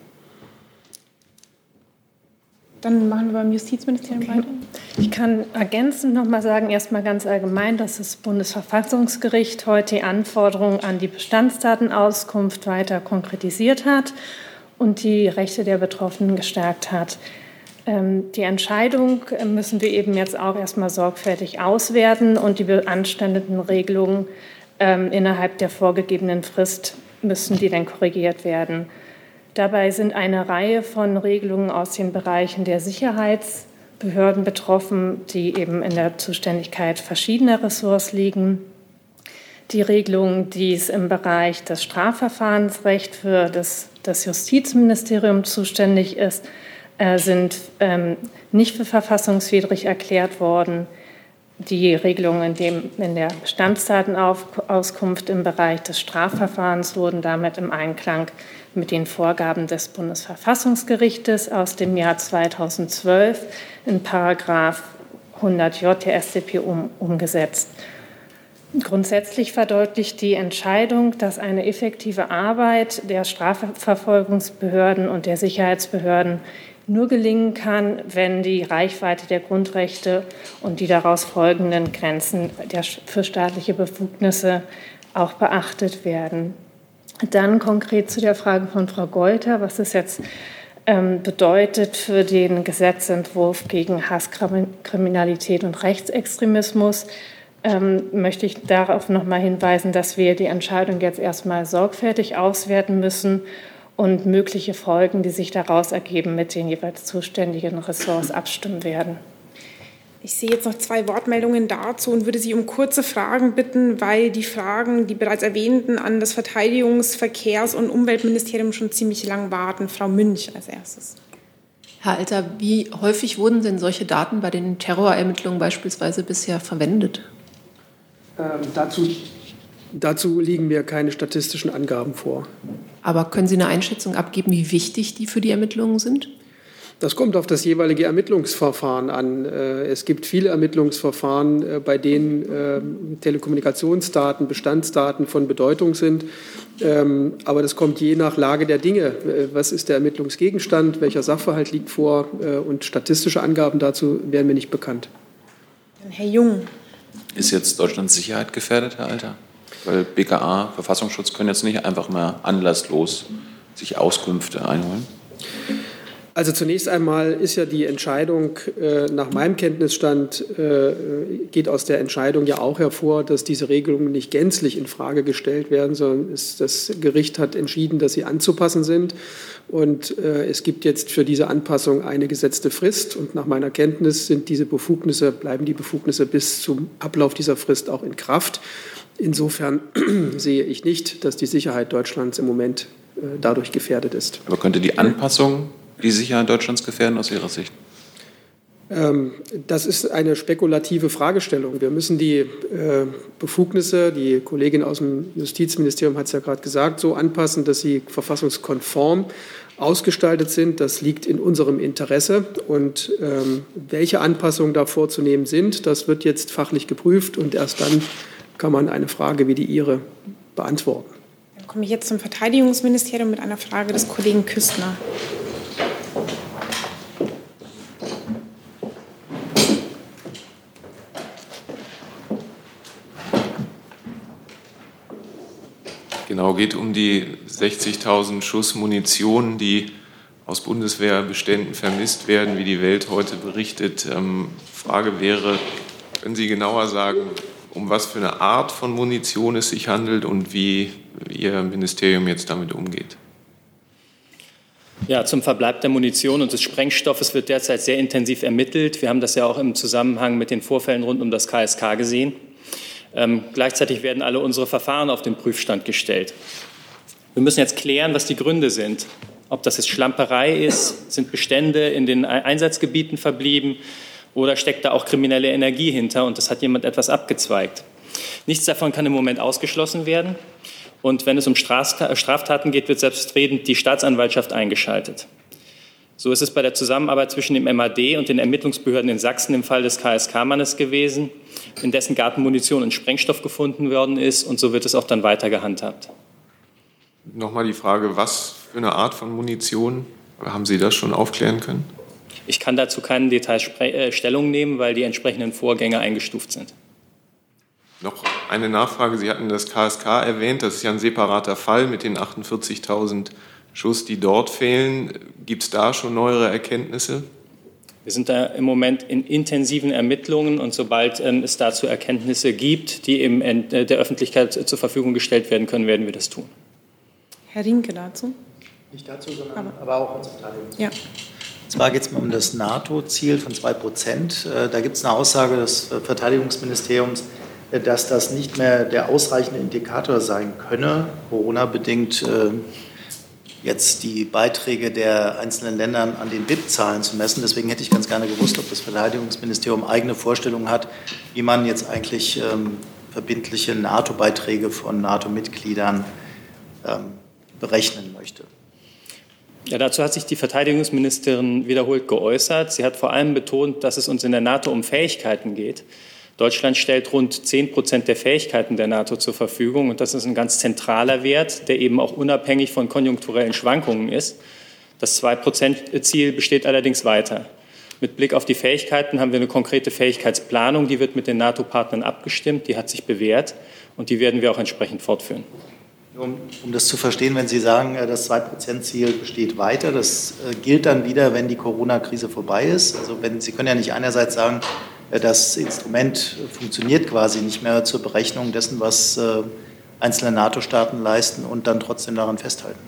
Dann machen wir beim Justizministerium okay. weiter. Ich kann ergänzend noch mal sagen, erstmal ganz allgemein, dass das Bundesverfassungsgericht heute die Anforderungen an die Bestandsdatenauskunft weiter konkretisiert hat und die Rechte der Betroffenen gestärkt hat. Ähm, die Entscheidung müssen wir eben jetzt auch erstmal sorgfältig auswerten und die beanstandeten Regelungen ähm, innerhalb der vorgegebenen Frist müssen die dann korrigiert werden. Dabei sind eine Reihe von Regelungen aus den Bereichen der Sicherheitsbehörden betroffen, die eben in der Zuständigkeit verschiedener Ressorts liegen. Die Regelungen, die es im Bereich des Strafverfahrensrechts für das, das Justizministerium zuständig ist, äh, sind ähm, nicht für verfassungswidrig erklärt worden. Die Regelungen in, dem, in der Bestandsdatenauskunft im Bereich des Strafverfahrens wurden damit im Einklang mit den Vorgaben des Bundesverfassungsgerichtes aus dem Jahr 2012 in Paragraph 100j der StP um, umgesetzt. Grundsätzlich verdeutlicht die Entscheidung, dass eine effektive Arbeit der Strafverfolgungsbehörden und der Sicherheitsbehörden nur gelingen kann, wenn die Reichweite der Grundrechte und die daraus folgenden Grenzen der, für staatliche Befugnisse auch beachtet werden. Dann konkret zu der Frage von Frau Golter, was es jetzt ähm, bedeutet für den Gesetzentwurf gegen Hasskriminalität und Rechtsextremismus, ähm, möchte ich darauf noch mal hinweisen, dass wir die Entscheidung jetzt erstmal sorgfältig auswerten müssen und mögliche Folgen, die sich daraus ergeben, mit den jeweils zuständigen Ressorts abstimmen werden. Ich sehe jetzt noch zwei Wortmeldungen dazu und würde Sie um kurze Fragen bitten, weil die Fragen, die bereits erwähnten, an das Verteidigungs-, Verkehrs- und Umweltministerium schon ziemlich lang warten. Frau Münch als erstes. Herr Alter, wie häufig wurden denn solche Daten bei den Terrorermittlungen beispielsweise bisher verwendet? Ähm, dazu, dazu liegen mir keine statistischen Angaben vor. Aber können Sie eine Einschätzung abgeben, wie wichtig die für die Ermittlungen sind? Das kommt auf das jeweilige Ermittlungsverfahren an. Äh, es gibt viele Ermittlungsverfahren, äh, bei denen ähm, Telekommunikationsdaten, Bestandsdaten von Bedeutung sind. Ähm, aber das kommt je nach Lage der Dinge. Äh, was ist der Ermittlungsgegenstand? Welcher Sachverhalt liegt vor? Und statistische Angaben dazu wären mir nicht bekannt. Herr Jung. Ist jetzt Deutschlands Sicherheit gefährdet, Herr Alter? Weil BKA, Verfassungsschutz können jetzt nicht einfach mal anlasslos sich Auskünfte einholen? Also zunächst einmal ist ja die Entscheidung äh, nach meinem Kenntnisstand äh, geht aus der Entscheidung ja auch hervor, dass diese Regelungen nicht gänzlich in Frage gestellt werden, sondern es, das Gericht hat entschieden, dass sie anzupassen sind. Und äh, es gibt jetzt für diese Anpassung eine gesetzte Frist. Und nach meiner Kenntnis sind diese Befugnisse, bleiben die Befugnisse bis zum Ablauf dieser Frist auch in Kraft. Insofern sehe ich nicht, dass die Sicherheit Deutschlands im Moment äh, dadurch gefährdet ist. Aber könnte die Anpassung die Sicherheit Deutschlands gefährden aus Ihrer Sicht? Ähm, das ist eine spekulative Fragestellung. Wir müssen die äh, Befugnisse, die Kollegin aus dem Justizministerium hat es ja gerade gesagt, so anpassen, dass sie verfassungskonform ausgestaltet sind. Das liegt in unserem Interesse. Und ähm, welche Anpassungen da vorzunehmen sind, das wird jetzt fachlich geprüft und erst dann kann man eine Frage wie die Ihre beantworten. Dann komme ich jetzt zum Verteidigungsministerium mit einer Frage des Kollegen Küstner. Genau, geht um die 60.000 Schuss Munition, die aus Bundeswehrbeständen vermisst werden, wie die Welt heute berichtet. Ähm, Frage wäre, können Sie genauer sagen, um was für eine Art von Munition es sich handelt und wie Ihr Ministerium jetzt damit umgeht? Ja, zum Verbleib der Munition und des Sprengstoffes wird derzeit sehr intensiv ermittelt. Wir haben das ja auch im Zusammenhang mit den Vorfällen rund um das KSK gesehen. Ähm, gleichzeitig werden alle unsere Verfahren auf den Prüfstand gestellt. Wir müssen jetzt klären, was die Gründe sind. Ob das jetzt Schlamperei ist, sind Bestände in den Einsatzgebieten verblieben oder steckt da auch kriminelle Energie hinter und das hat jemand etwas abgezweigt. Nichts davon kann im Moment ausgeschlossen werden. Und wenn es um Straftaten geht, wird selbstredend die Staatsanwaltschaft eingeschaltet. So ist es bei der Zusammenarbeit zwischen dem MAD und den Ermittlungsbehörden in Sachsen im Fall des KSK-Mannes gewesen, in dessen Garten Munition und Sprengstoff gefunden worden ist. Und so wird es auch dann weiter gehandhabt. Nochmal die Frage, was für eine Art von Munition haben Sie das schon aufklären können? Ich kann dazu keinen Details äh, Stellung nehmen, weil die entsprechenden Vorgänge eingestuft sind. Noch eine Nachfrage. Sie hatten das KSK erwähnt. Das ist ja ein separater Fall mit den 48.000 Schuss, die dort fehlen. Gibt es da schon neuere Erkenntnisse? Wir sind da im Moment in intensiven Ermittlungen und sobald ähm, es dazu Erkenntnisse gibt, die im, äh, der Öffentlichkeit zur Verfügung gestellt werden können, werden wir das tun. Herr Rinke dazu? Nicht dazu, sondern aber, aber auch als Verteidigung. Ja. Und zwar geht es um das NATO-Ziel von 2 Prozent. Äh, da gibt es eine Aussage des Verteidigungsministeriums, äh, dass das nicht mehr der ausreichende Indikator sein könne, Corona-bedingt jetzt die Beiträge der einzelnen Länder an den BIP-Zahlen zu messen. Deswegen hätte ich ganz gerne gewusst, ob das Verteidigungsministerium eigene Vorstellungen hat, wie man jetzt eigentlich ähm, verbindliche NATO-Beiträge von NATO-Mitgliedern ähm, berechnen möchte. Ja, dazu hat sich die Verteidigungsministerin wiederholt geäußert. Sie hat vor allem betont, dass es uns in der NATO um Fähigkeiten geht. Deutschland stellt rund 10 Prozent der Fähigkeiten der NATO zur Verfügung. Und das ist ein ganz zentraler Wert, der eben auch unabhängig von konjunkturellen Schwankungen ist. Das 2-Prozent-Ziel besteht allerdings weiter. Mit Blick auf die Fähigkeiten haben wir eine konkrete Fähigkeitsplanung, die wird mit den NATO-Partnern abgestimmt, die hat sich bewährt und die werden wir auch entsprechend fortführen. Um, um das zu verstehen, wenn Sie sagen, äh, das 2-Prozent-Ziel besteht weiter, das äh, gilt dann wieder, wenn die Corona-Krise vorbei ist. Also wenn, Sie können ja nicht einerseits sagen, das Instrument funktioniert quasi nicht mehr zur Berechnung dessen, was äh, einzelne NATO-Staaten leisten und dann trotzdem daran festhalten.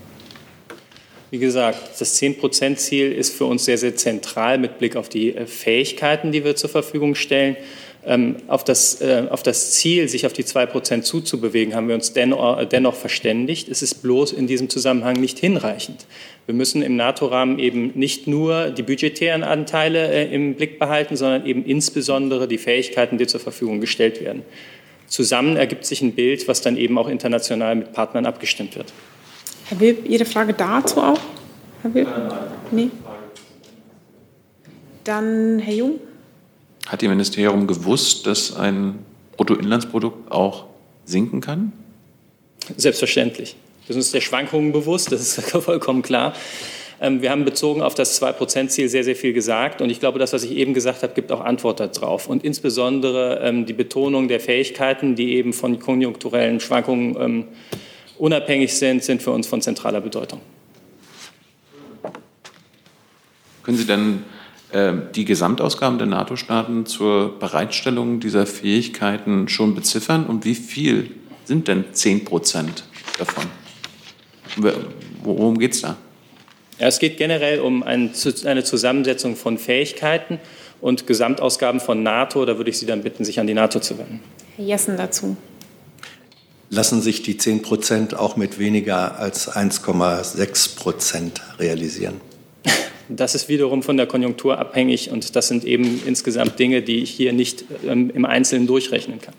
Wie gesagt, das 10-Prozent-Ziel ist für uns sehr, sehr zentral mit Blick auf die äh, Fähigkeiten, die wir zur Verfügung stellen. Ähm, auf das, auf das Ziel, sich auf die 2 Prozent zuzubewegen, haben wir uns dennoch verständigt. Es ist bloß in diesem Zusammenhang nicht hinreichend. Wir müssen im NATO-Rahmen eben nicht nur die budgetären Anteile äh, im Blick behalten, sondern eben insbesondere die Fähigkeiten, die zur Verfügung gestellt werden. Zusammen ergibt sich ein Bild, was dann eben auch international mit Partnern abgestimmt wird. Herr Wilb, Ihre Frage dazu auch? Herr Wilb? Nee. Dann Herr Jung. Hat Ihr Ministerium gewusst, dass ein Bruttoinlandsprodukt auch sinken kann? Selbstverständlich. Wir sind uns der Schwankungen bewusst, das ist vollkommen klar. Ähm, wir haben bezogen auf das 2-Prozent-Ziel sehr, sehr viel gesagt. Und ich glaube, das, was ich eben gesagt habe, gibt auch Antwort darauf. Und insbesondere ähm, die Betonung der Fähigkeiten, die eben von konjunkturellen Schwankungen ähm, unabhängig sind, sind für uns von zentraler Bedeutung. Können Sie denn die Gesamtausgaben der NATO-Staaten zur Bereitstellung dieser Fähigkeiten schon beziffern? Und wie viel sind denn 10 Prozent davon? Worum geht es da? Ja, es geht generell um eine Zusammensetzung von Fähigkeiten und Gesamtausgaben von NATO. Da würde ich Sie dann bitten, sich an die NATO zu wenden. Herr Jessen dazu. Lassen sich die 10 Prozent auch mit weniger als 1,6 Prozent realisieren? Das ist wiederum von der Konjunktur abhängig und das sind eben insgesamt Dinge, die ich hier nicht ähm, im Einzelnen durchrechnen kann.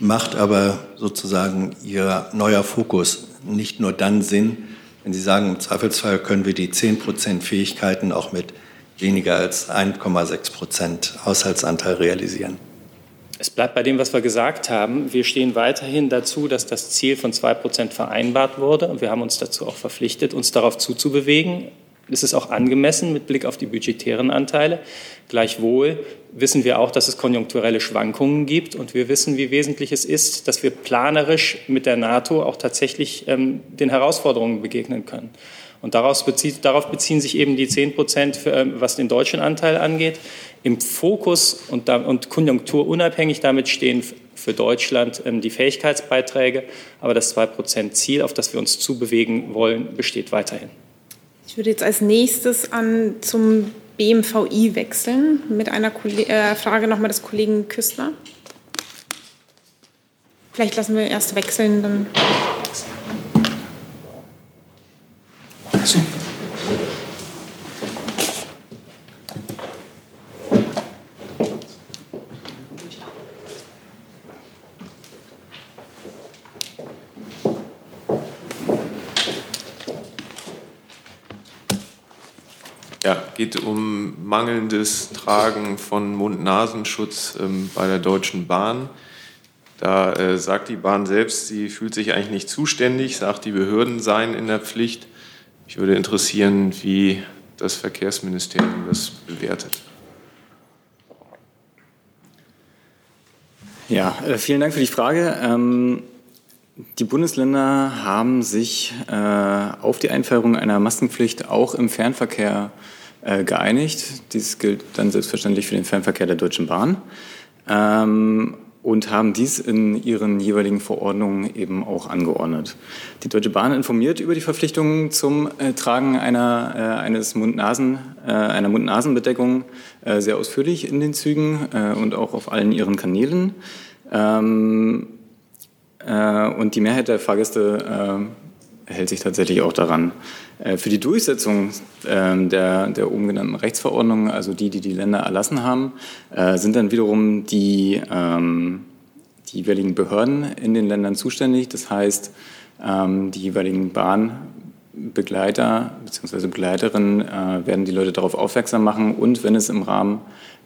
Macht aber sozusagen Ihr neuer Fokus nicht nur dann Sinn, wenn Sie sagen, im Zweifelsfall können wir die 10 Prozent Fähigkeiten auch mit weniger als 1,6 Prozent Haushaltsanteil realisieren? Es bleibt bei dem, was wir gesagt haben. Wir stehen weiterhin dazu, dass das Ziel von 2 Prozent vereinbart wurde. Und wir haben uns dazu auch verpflichtet, uns darauf zuzubewegen. Es ist auch angemessen mit Blick auf die budgetären Anteile. Gleichwohl wissen wir auch, dass es konjunkturelle Schwankungen gibt und wir wissen, wie wesentlich es ist, dass wir planerisch mit der NATO auch tatsächlich ähm, den Herausforderungen begegnen können. Und bezieht, darauf beziehen sich eben die 10 Prozent, ähm, was den deutschen Anteil angeht. Im Fokus und, und konjunkturunabhängig damit stehen für Deutschland ähm, die Fähigkeitsbeiträge. Aber das 2 Prozent Ziel, auf das wir uns zubewegen wollen, besteht weiterhin. Ich würde jetzt als nächstes an zum BMVI wechseln mit einer äh, Frage nochmal des Kollegen Küstner. Vielleicht lassen wir erst wechseln, dann. So. Ja, geht um mangelndes Tragen von Mund-Nasenschutz ähm, bei der Deutschen Bahn. Da äh, sagt die Bahn selbst, sie fühlt sich eigentlich nicht zuständig, sagt, die Behörden seien in der Pflicht. Ich würde interessieren, wie das Verkehrsministerium das bewertet. Ja, äh, vielen Dank für die Frage. Ähm, die Bundesländer haben sich äh, auf die Einführung einer Maskenpflicht auch im Fernverkehr äh, geeinigt. Dies gilt dann selbstverständlich für den Fernverkehr der Deutschen Bahn. Ähm, und haben dies in ihren jeweiligen Verordnungen eben auch angeordnet. Die Deutsche Bahn informiert über die Verpflichtungen zum äh, Tragen einer, äh, eines Mund-Nasen, äh, einer Mund-Nasen-Bedeckung äh, sehr ausführlich in den Zügen äh, und auch auf allen ihren Kanälen. Ähm, äh, und die Mehrheit der Fahrgäste hält sich tatsächlich auch daran. Äh, für die Durchsetzung ähm, der, der oben genannten Rechtsverordnungen, also die, die die Länder erlassen haben, äh, sind dann wiederum die, ähm, die jeweiligen Behörden in den Ländern zuständig. Das heißt, ähm, die jeweiligen Bahnbegleiter bzw. Begleiterinnen äh, werden die Leute darauf aufmerksam machen und wenn es im Rahmen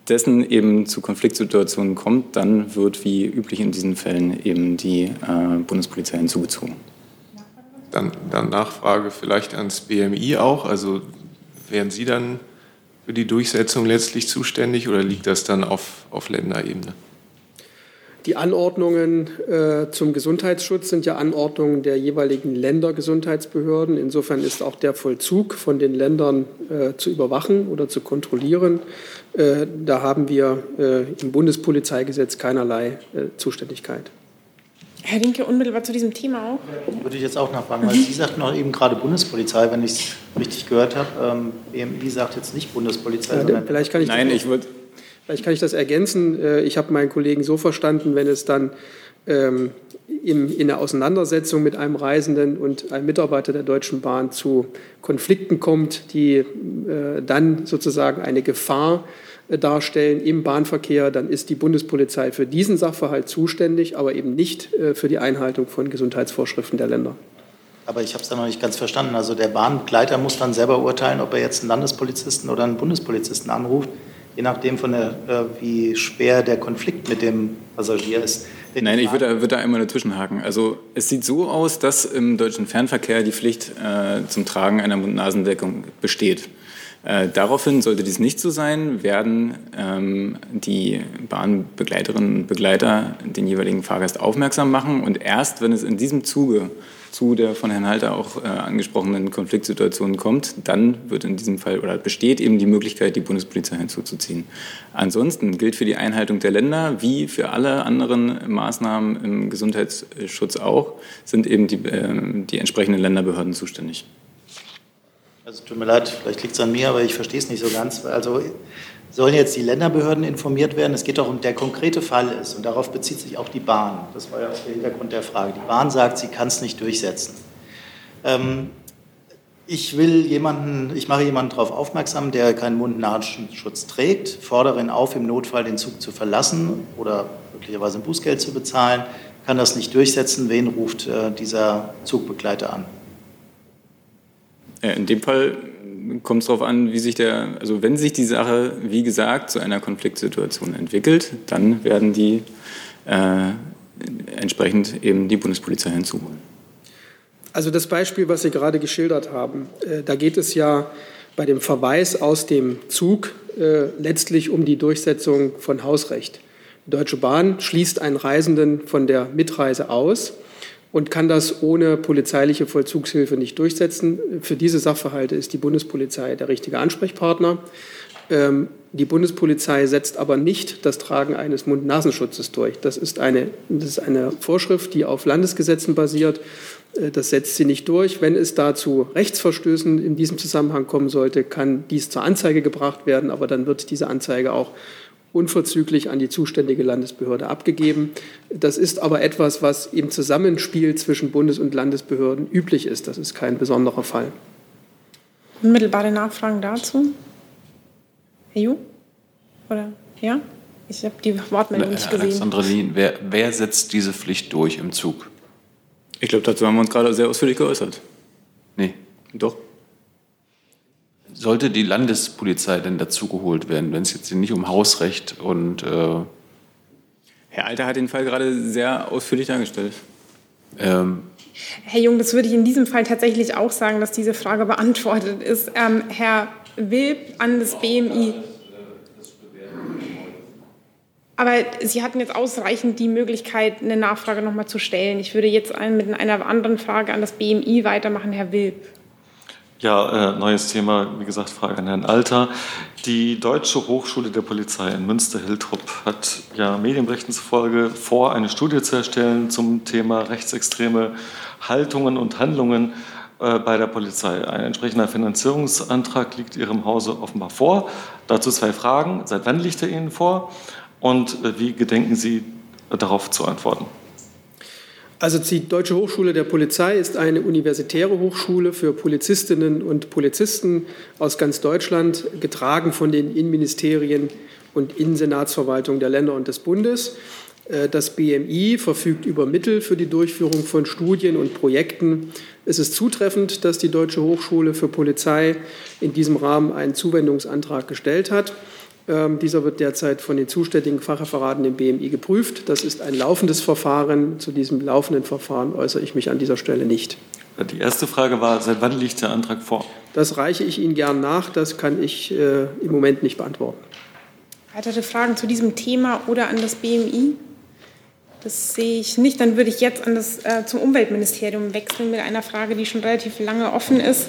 dessen eben zu Konfliktsituationen kommt, dann wird wie üblich in diesen Fällen eben die Bundespolizei hinzugezogen. Dann, dann Nachfrage vielleicht ans BMI auch. Also wären Sie dann für die Durchsetzung letztlich zuständig oder liegt das dann auf, auf Länderebene? Die Anordnungen äh, zum Gesundheitsschutz sind ja Anordnungen der jeweiligen Ländergesundheitsbehörden. Insofern ist auch der Vollzug von den Ländern äh, zu überwachen oder zu kontrollieren. Äh, da haben wir äh, im Bundespolizeigesetz keinerlei äh, Zuständigkeit. Herr Rinke, unmittelbar zu diesem Thema auch. Würde ich jetzt auch nachfragen, weil Sie sagten auch eben gerade Bundespolizei, wenn ich es richtig gehört habe. Ähm, BMI sagt jetzt nicht Bundespolizei, ja, sondern vielleicht kann ich Nein, ich würde. Vielleicht kann ich das ergänzen. Äh, ich habe meinen Kollegen so verstanden, wenn es dann ähm, in, in der Auseinandersetzung mit einem Reisenden und einem Mitarbeiter der Deutschen Bahn zu Konflikten kommt, die äh, dann sozusagen eine Gefahr darstellen im Bahnverkehr, dann ist die Bundespolizei für diesen Sachverhalt zuständig, aber eben nicht äh, für die Einhaltung von Gesundheitsvorschriften der Länder. Aber ich habe es da noch nicht ganz verstanden. Also der Bahnbegleiter muss dann selber urteilen, ob er jetzt einen Landespolizisten oder einen Bundespolizisten anruft, je nachdem, von der, äh, wie schwer der Konflikt mit dem Passagier ist. Nein, ich würde, würde da einmal dazwischenhaken. Also es sieht so aus, dass im deutschen Fernverkehr die Pflicht äh, zum Tragen einer Mund-Nasen-Deckung besteht. Äh, daraufhin, sollte dies nicht so sein, werden ähm, die Bahnbegleiterinnen und Begleiter den jeweiligen Fahrgast aufmerksam machen. Und erst, wenn es in diesem Zuge zu der von Herrn Halter auch äh, angesprochenen Konfliktsituation kommt, dann wird in diesem Fall oder besteht eben die Möglichkeit, die Bundespolizei hinzuzuziehen. Ansonsten gilt für die Einhaltung der Länder wie für alle anderen Maßnahmen im Gesundheitsschutz auch, sind eben die, äh, die entsprechenden Länderbehörden zuständig. Also tut mir leid, vielleicht liegt es an mir, aber ich verstehe es nicht so ganz. Also sollen jetzt die Länderbehörden informiert werden? Es geht doch um der konkrete Fall ist und darauf bezieht sich auch die Bahn. Das war ja auch der Hintergrund der Frage. Die Bahn sagt, sie kann es nicht durchsetzen. Ähm, ich will jemanden, ich mache jemanden darauf aufmerksam, der keinen Mund-Nasenschutz trägt, fordere ihn auf, im Notfall den Zug zu verlassen oder möglicherweise ein Bußgeld zu bezahlen, kann das nicht durchsetzen. Wen ruft äh, dieser Zugbegleiter an? Äh, in dem Fall kommt es darauf an, wie sich der, also wenn sich die Sache, wie gesagt, zu einer Konfliktsituation entwickelt, dann werden die äh, entsprechend eben die Bundespolizei hinzuholen. Also das Beispiel, was Sie gerade geschildert haben, äh, da geht es ja bei dem Verweis aus dem Zug äh, letztlich um die Durchsetzung von Hausrecht. Die Deutsche Bahn schließt einen Reisenden von der Mitreise aus und kann das ohne polizeiliche Vollzugshilfe nicht durchsetzen. Für diese Sachverhalte ist die Bundespolizei der richtige Ansprechpartner. Ähm, die Bundespolizei setzt aber nicht das Tragen eines Mund-Nasenschutzes durch. Das ist, eine, das ist eine Vorschrift, die auf Landesgesetzen basiert. Äh, das setzt sie nicht durch. Wenn es dazu Rechtsverstößen in diesem Zusammenhang kommen sollte, kann dies zur Anzeige gebracht werden, aber dann wird diese Anzeige auch unverzüglich an die zuständige Landesbehörde abgegeben. Das ist aber etwas, was im Zusammenspiel zwischen Bundes- und Landesbehörden üblich ist. Das ist kein besonderer Fall. Unmittelbare Nachfragen dazu? Herr Ju? Oder ja? Ich habe die Wortmeldung nicht gesehen. Alexandra Lien, wer, wer setzt diese Pflicht durch im Zug? Ich glaube, dazu haben wir uns gerade sehr ausführlich geäußert. Nee. Doch. Sollte die Landespolizei denn dazugeholt werden, wenn es jetzt nicht um Hausrecht und. Äh Herr Alter hat den Fall gerade sehr ausführlich dargestellt. Ähm, Herr Jung, das würde ich in diesem Fall tatsächlich auch sagen, dass diese Frage beantwortet ist. Ähm, Herr Wilb an das BMI. Aber Sie hatten jetzt ausreichend die Möglichkeit, eine Nachfrage noch mal zu stellen. Ich würde jetzt mit einer anderen Frage an das BMI weitermachen, Herr Wilb. Ja, äh, neues Thema, wie gesagt, Frage an Herrn Alter. Die Deutsche Hochschule der Polizei in Münster-Hiltrup hat ja Medienberichten zufolge vor, eine Studie zu erstellen zum Thema rechtsextreme Haltungen und Handlungen äh, bei der Polizei. Ein entsprechender Finanzierungsantrag liegt Ihrem Hause offenbar vor. Dazu zwei Fragen. Seit wann liegt er Ihnen vor? Und äh, wie gedenken Sie darauf zu antworten? Also die Deutsche Hochschule der Polizei ist eine universitäre Hochschule für Polizistinnen und Polizisten aus ganz Deutschland, getragen von den Innenministerien und Innensenatsverwaltungen der Länder und des Bundes. Äh, das BMI verfügt über Mittel für die Durchführung von Studien und Projekten. Es ist zutreffend, dass die Deutsche Hochschule für Polizei in diesem Rahmen einen Zuwendungsantrag gestellt hat. Ähm, dieser wird derzeit von den zuständigen Fachreferaten im BMI geprüft. Das ist ein laufendes Verfahren. Zu diesem laufenden Verfahren äußere ich mich an dieser Stelle nicht. Die erste Frage war, seit wann liegt der Antrag vor? Das reiche ich Ihnen gern nach. Das kann ich äh, im Moment nicht beantworten. Weitere Fragen zu diesem Thema oder an das BMI? Das sehe ich nicht. Dann würde ich jetzt an das, äh, zum Umweltministerium wechseln mit einer Frage, die schon relativ lange offen ist.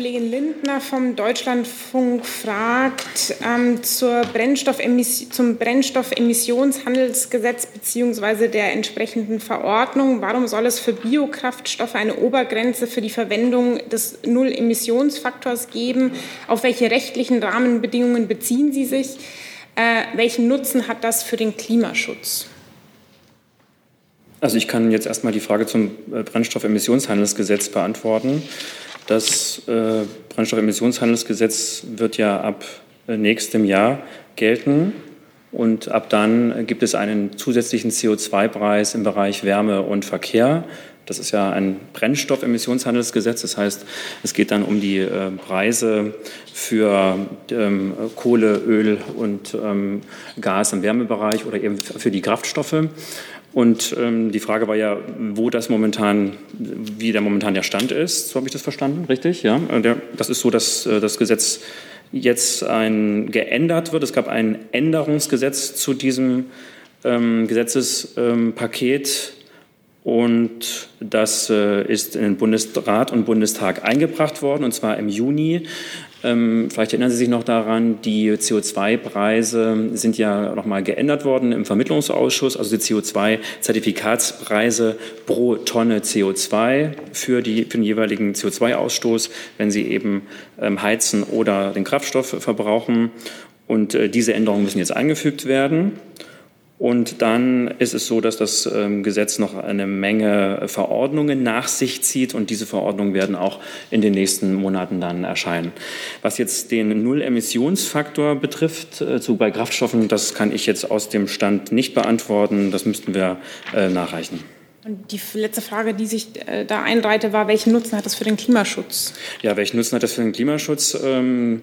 Kollegin Lindner vom Deutschlandfunk fragt ähm, zur zum Brennstoffemissionshandelsgesetz bzw. der entsprechenden Verordnung. Warum soll es für Biokraftstoffe eine Obergrenze für die Verwendung des Null-Emissionsfaktors geben? Auf welche rechtlichen Rahmenbedingungen beziehen Sie sich? Äh, welchen Nutzen hat das für den Klimaschutz? Also ich kann jetzt erstmal die Frage zum äh, Brennstoffemissionshandelsgesetz beantworten. Das äh, Brennstoffemissionshandelsgesetz wird ja ab äh, nächstem Jahr gelten. Und ab dann gibt es einen zusätzlichen CO2-Preis im Bereich Wärme und Verkehr. Das ist ja ein Brennstoffemissionshandelsgesetz. Das heißt, es geht dann um die äh, Preise für ähm, Kohle, Öl und ähm, Gas im Wärmebereich oder eben für die Kraftstoffe. Und ähm, die Frage war ja, wo das momentan, wie der momentan der Stand ist. So habe ich das verstanden, richtig? Ja. Der, das ist so, dass äh, das Gesetz jetzt ein, geändert wird. Es gab ein Änderungsgesetz zu diesem ähm, Gesetzespaket. Und das äh, ist in den Bundesrat und Bundestag eingebracht worden, und zwar im Juni. Ähm, vielleicht erinnern Sie sich noch daran, die CO2-Preise sind ja nochmal geändert worden im Vermittlungsausschuss, also die CO2-Zertifikatspreise pro Tonne CO2 für, die, für den jeweiligen CO2-Ausstoß, wenn Sie eben ähm, heizen oder den Kraftstoff verbrauchen. Und äh, diese Änderungen müssen jetzt eingefügt werden. Und dann ist es so, dass das ähm, Gesetz noch eine Menge Verordnungen nach sich zieht und diese Verordnungen werden auch in den nächsten Monaten dann erscheinen. Was jetzt den Null-Emissionsfaktor betrifft, äh, zu bei Kraftstoffen, das kann ich jetzt aus dem Stand nicht beantworten. Das müssten wir äh, nachreichen. Die letzte Frage, die sich äh, da einreihte, war, welchen Nutzen hat das für den Klimaschutz? Ja, welchen Nutzen hat das für den Klimaschutz? Ähm,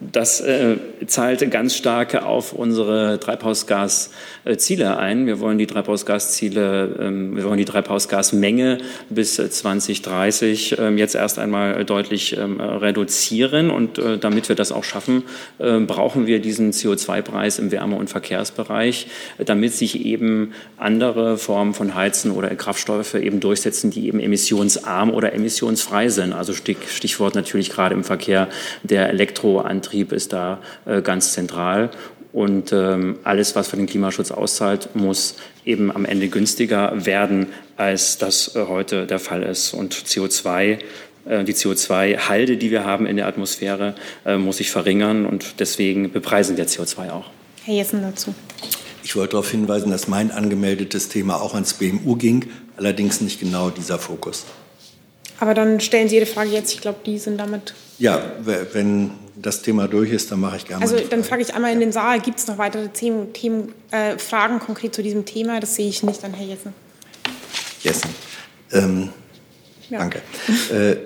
das äh, zahlt ganz stark auf unsere Treibhausgasziele ein. Wir wollen die Treibhausgasziele, ähm, wir wollen die Treibhausgasmenge bis 2030 ähm, jetzt erst einmal deutlich reduzieren. Und äh, damit wir das auch schaffen, brauchen wir diesen CO2-Preis im Wärme- und Verkehrsbereich, damit sich eben andere Formen von Heizen oder Kraftstoffe eben durchsetzen, die eben emissionsarm oder emissionsfrei sind. Also Stichwort natürlich gerade im Verkehr, der Elektroantrieb ist da äh, ganz zentral. Und ähm, alles, was für den Klimaschutz auszahlt, muss eben am Ende günstiger werden, als das äh, heute der Fall ist. Und CO2 äh, die CO2-Halde, die wir haben in der Atmosphäre, muss sich verringern und deswegen bepreisen wir CO2 auch. Herr Jessen dazu. Ich wollte darauf hinweisen, dass mein angemeldetes Thema auch ans BMU ging, allerdings nicht genau dieser Fokus. Aber dann stellen Sie Ihre Frage jetzt. Ich glaube, die sind damit. Ja, wenn das Thema durch ist, dann mache ich gerne. Also dann frage ich einmal in den Saal, gibt es noch weitere Themen, Themen äh, Fragen konkret zu diesem Thema? Das sehe ich nicht an Herr Jessen. Jessen. Ähm, ja. Danke. äh,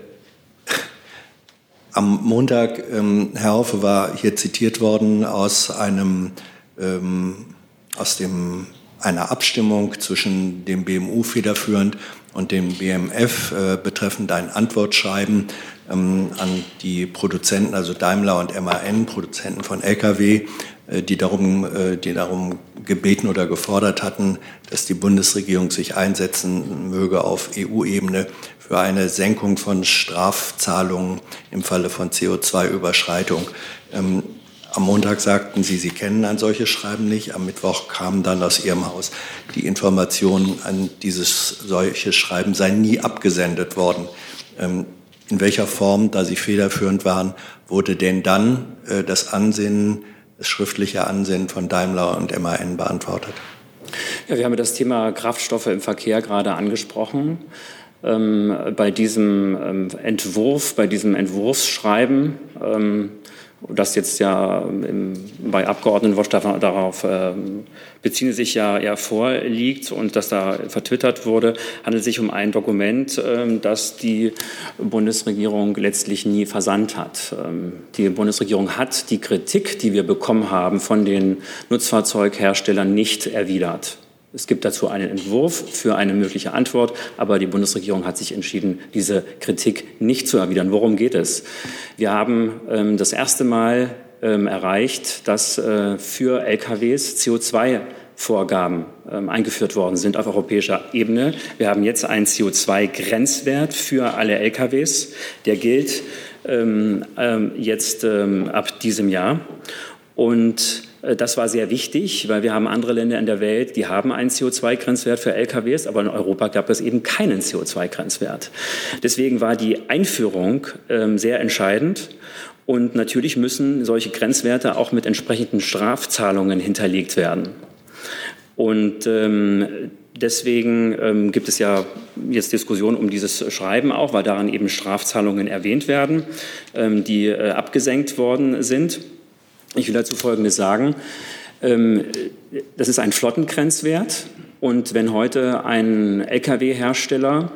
am Montag, ähm, Herr Haufe war hier zitiert worden aus einem ähm, aus dem, einer Abstimmung zwischen dem BMU federführend und dem BMF äh, betreffend ein Antwortschreiben ähm, an die Produzenten, also Daimler und MAN, Produzenten von Lkw, äh, die, darum, äh, die darum gebeten oder gefordert hatten, dass die Bundesregierung sich einsetzen möge auf EU-Ebene für eine Senkung von Strafzahlungen im Falle von CO2-Überschreitung. Ähm, am Montag sagten Sie, Sie kennen ein solches Schreiben nicht. Am Mittwoch kam dann aus Ihrem Haus die Information, an dieses solche Schreiben sei nie abgesendet worden. Ähm, in welcher Form, da Sie federführend waren, wurde denn dann äh, das Ansinnen, das schriftliche Ansinnen von Daimler und MAN beantwortet? Ja, wir haben das Thema Kraftstoffe im Verkehr gerade angesprochen. Ähm, bei diesem ähm, Entwurf, bei diesem Entwurfsschreiben ähm, das jetzt ja im, bei Abgeordneten darauf äh, beziehen sich ja, ja vorliegt und das da vertwittert wurde, handelt sich um ein Dokument, äh, das die Bundesregierung letztlich nie versandt hat. Ähm, die Bundesregierung hat die Kritik, die wir bekommen haben von den Nutzfahrzeugherstellern, nicht erwidert. Es gibt dazu einen Entwurf für eine mögliche Antwort, aber die Bundesregierung hat sich entschieden, diese Kritik nicht zu erwidern. Worum geht es? Wir haben ähm, das erste Mal ähm, erreicht, dass äh, für LKWs CO2 Vorgaben ähm, eingeführt worden sind auf europäischer Ebene. Wir haben jetzt einen CO2-Grenzwert für alle LKWs. Der gilt ähm, ähm, jetzt ähm, ab diesem Jahr. Und das war sehr wichtig, weil wir haben andere Länder in der Welt, die haben einen CO2-Grenzwert für LKWs, aber in Europa gab es eben keinen CO2-Grenzwert. Deswegen war die Einführung ähm, sehr entscheidend. Und natürlich müssen solche Grenzwerte auch mit entsprechenden Strafzahlungen hinterlegt werden. Und ähm, deswegen ähm, gibt es ja jetzt Diskussionen um dieses Schreiben auch, weil daran eben Strafzahlungen erwähnt werden, ähm, die äh, abgesenkt worden sind. Ich will dazu Folgendes sagen. Ähm, das ist ein Flottengrenzwert. Und wenn heute ein Lkw-Hersteller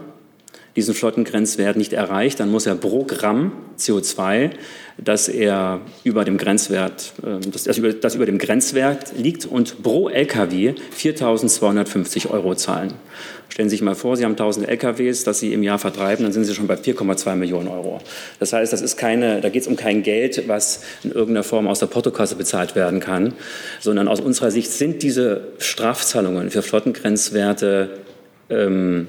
diesen Flottengrenzwert nicht erreicht, dann muss er pro Gramm CO2, das er über dem Grenzwert, äh, das, das, über, das über dem Grenzwert liegt und pro LKW 4.250 Euro zahlen. Stellen Sie sich mal vor, Sie haben 1000 LKWs, das Sie im Jahr vertreiben, dann sind Sie schon bei 4,2 Millionen Euro. Das heißt, das ist keine, da geht es um kein Geld, was in irgendeiner Form aus der Portokasse bezahlt werden kann, sondern aus unserer Sicht sind diese Strafzahlungen für Flottengrenzwerte ähm,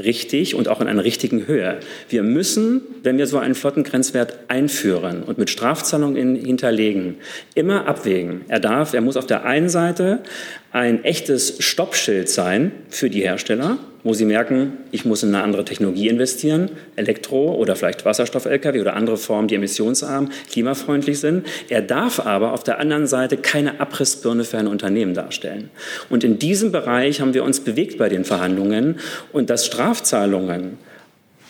richtig und auch in einer richtigen Höhe. Wir müssen, wenn wir so einen Flottengrenzwert einführen und mit Strafzahlungen hinterlegen, immer abwägen. Er darf, er muss auf der einen Seite ein echtes Stoppschild sein für die Hersteller, wo sie merken, ich muss in eine andere Technologie investieren, Elektro- oder vielleicht Wasserstoff-Lkw oder andere Formen, die emissionsarm, klimafreundlich sind. Er darf aber auf der anderen Seite keine Abrissbirne für ein Unternehmen darstellen. Und in diesem Bereich haben wir uns bewegt bei den Verhandlungen und dass Strafzahlungen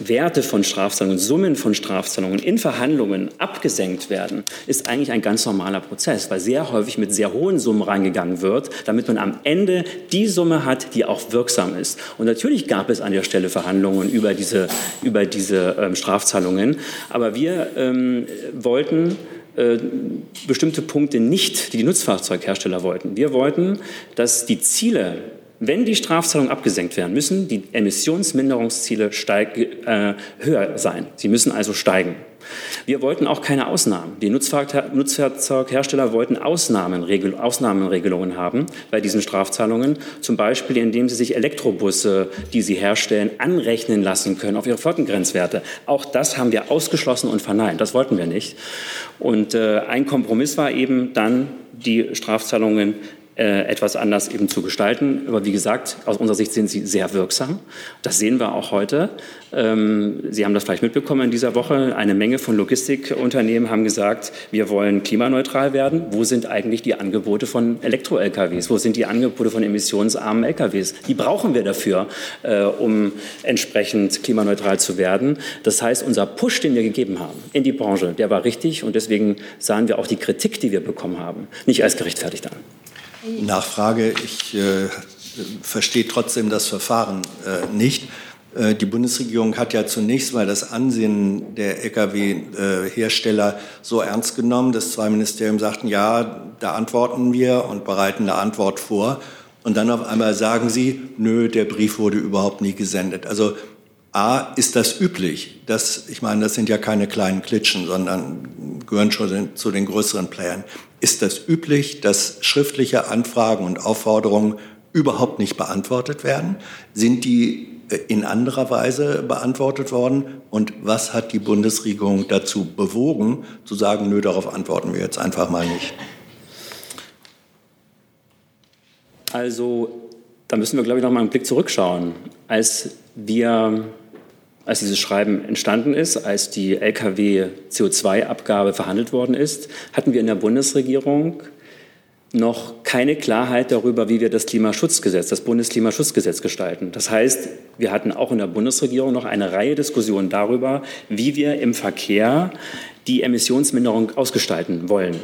Werte von Strafzahlungen, Summen von Strafzahlungen in Verhandlungen abgesenkt werden, ist eigentlich ein ganz normaler Prozess, weil sehr häufig mit sehr hohen Summen reingegangen wird, damit man am Ende die Summe hat, die auch wirksam ist. Und natürlich gab es an der Stelle Verhandlungen über diese, über diese ähm, Strafzahlungen, aber wir ähm, wollten äh, bestimmte Punkte nicht, die die Nutzfahrzeughersteller wollten. Wir wollten, dass die Ziele wenn die Strafzahlungen abgesenkt werden, müssen die Emissionsminderungsziele steig, äh, höher sein. Sie müssen also steigen. Wir wollten auch keine Ausnahmen. Die Nutzfahrzeughersteller wollten Ausnahmenregel Ausnahmenregelungen haben bei diesen Strafzahlungen, zum Beispiel indem sie sich Elektrobusse, die sie herstellen, anrechnen lassen können auf ihre Flottengrenzwerte. Auch das haben wir ausgeschlossen und verneint. Das wollten wir nicht. Und äh, ein Kompromiss war eben dann, die Strafzahlungen etwas anders eben zu gestalten. Aber wie gesagt, aus unserer Sicht sind sie sehr wirksam. Das sehen wir auch heute. Ähm, sie haben das vielleicht mitbekommen in dieser Woche. Eine Menge von Logistikunternehmen haben gesagt, wir wollen klimaneutral werden. Wo sind eigentlich die Angebote von Elektro-LKWs? Wo sind die Angebote von emissionsarmen LKWs? Die brauchen wir dafür, äh, um entsprechend klimaneutral zu werden. Das heißt, unser Push, den wir gegeben haben in die Branche, der war richtig und deswegen sahen wir auch die Kritik, die wir bekommen haben, nicht als gerechtfertigt an. Nachfrage. Ich äh, verstehe trotzdem das Verfahren äh, nicht. Äh, die Bundesregierung hat ja zunächst mal das Ansehen der Lkw-Hersteller so ernst genommen, dass zwei Ministerien sagten, ja, da antworten wir und bereiten eine Antwort vor. Und dann auf einmal sagen sie, nö, der Brief wurde überhaupt nie gesendet. Also A, ist das üblich? Das, ich meine, das sind ja keine kleinen Klitschen, sondern gehören schon zu den größeren Playern. Ist das üblich, dass schriftliche Anfragen und Aufforderungen überhaupt nicht beantwortet werden? Sind die äh, in anderer Weise beantwortet worden? Und was hat die Bundesregierung dazu bewogen, zu sagen, nö, darauf antworten wir jetzt einfach mal nicht? Also, da müssen wir, glaube ich, noch mal einen Blick zurückschauen. Als wir als dieses Schreiben entstanden ist, als die Lkw-CO2-Abgabe verhandelt worden ist, hatten wir in der Bundesregierung noch keine Klarheit darüber, wie wir das Klimaschutzgesetz, das Bundesklimaschutzgesetz gestalten. Das heißt, wir hatten auch in der Bundesregierung noch eine Reihe Diskussionen darüber, wie wir im Verkehr die Emissionsminderung ausgestalten wollen.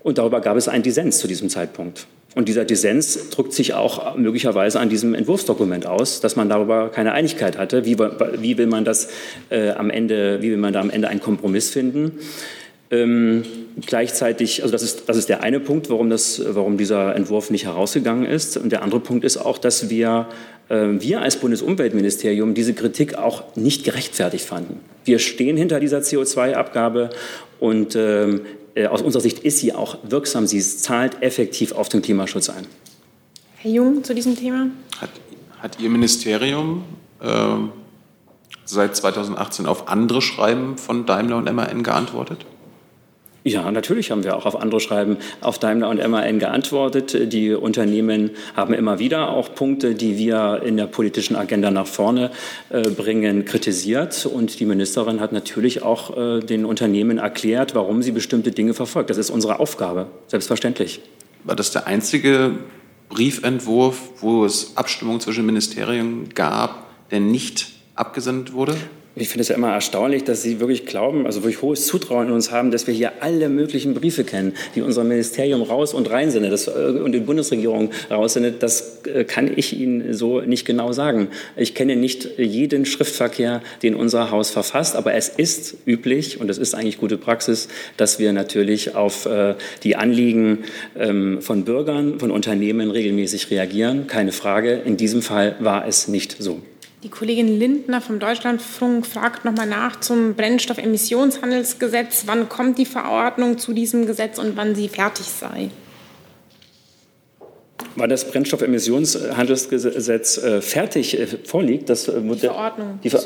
Und darüber gab es einen Dissens zu diesem Zeitpunkt. Und dieser Dissens drückt sich auch möglicherweise an diesem Entwurfsdokument aus, dass man darüber keine Einigkeit hatte. Wie, wie will man das äh, am Ende, wie will man da am Ende einen Kompromiss finden? Ähm, gleichzeitig, also das ist, das ist der eine Punkt, warum, das, warum dieser Entwurf nicht herausgegangen ist. Und der andere Punkt ist auch, dass wir, äh, wir als Bundesumweltministerium diese Kritik auch nicht gerechtfertigt fanden. Wir stehen hinter dieser CO2-Abgabe und ähm, äh, aus unserer Sicht ist sie auch wirksam. Sie zahlt effektiv auf den Klimaschutz ein. Herr Jung, zu diesem Thema? Hat, hat Ihr Ministerium äh, seit 2018 auf andere Schreiben von Daimler und MAN geantwortet? Ja, natürlich haben wir auch auf andere Schreiben auf Daimler und MAN geantwortet. Die Unternehmen haben immer wieder auch Punkte, die wir in der politischen Agenda nach vorne äh, bringen, kritisiert. Und die Ministerin hat natürlich auch äh, den Unternehmen erklärt, warum sie bestimmte Dinge verfolgt. Das ist unsere Aufgabe, selbstverständlich. War das der einzige Briefentwurf, wo es Abstimmung zwischen Ministerien gab, der nicht abgesendet wurde? Ich finde es ja immer erstaunlich, dass Sie wirklich glauben, also wirklich hohes Zutrauen in uns haben, dass wir hier alle möglichen Briefe kennen, die unser Ministerium raus und rein sendet das, äh, und die Bundesregierung raussendet. Das äh, kann ich Ihnen so nicht genau sagen. Ich kenne nicht jeden Schriftverkehr, den unser Haus verfasst, aber es ist üblich und es ist eigentlich gute Praxis, dass wir natürlich auf äh, die Anliegen ähm, von Bürgern, von Unternehmen regelmäßig reagieren. Keine Frage. In diesem Fall war es nicht so. Die Kollegin Lindner vom Deutschlandfunk fragt nochmal nach zum Brennstoffemissionshandelsgesetz. Wann kommt die Verordnung zu diesem Gesetz und wann sie fertig sei? Wann das Brennstoffemissionshandelsgesetz äh, fertig äh, vorliegt, das äh, die Verordnung. Die Ver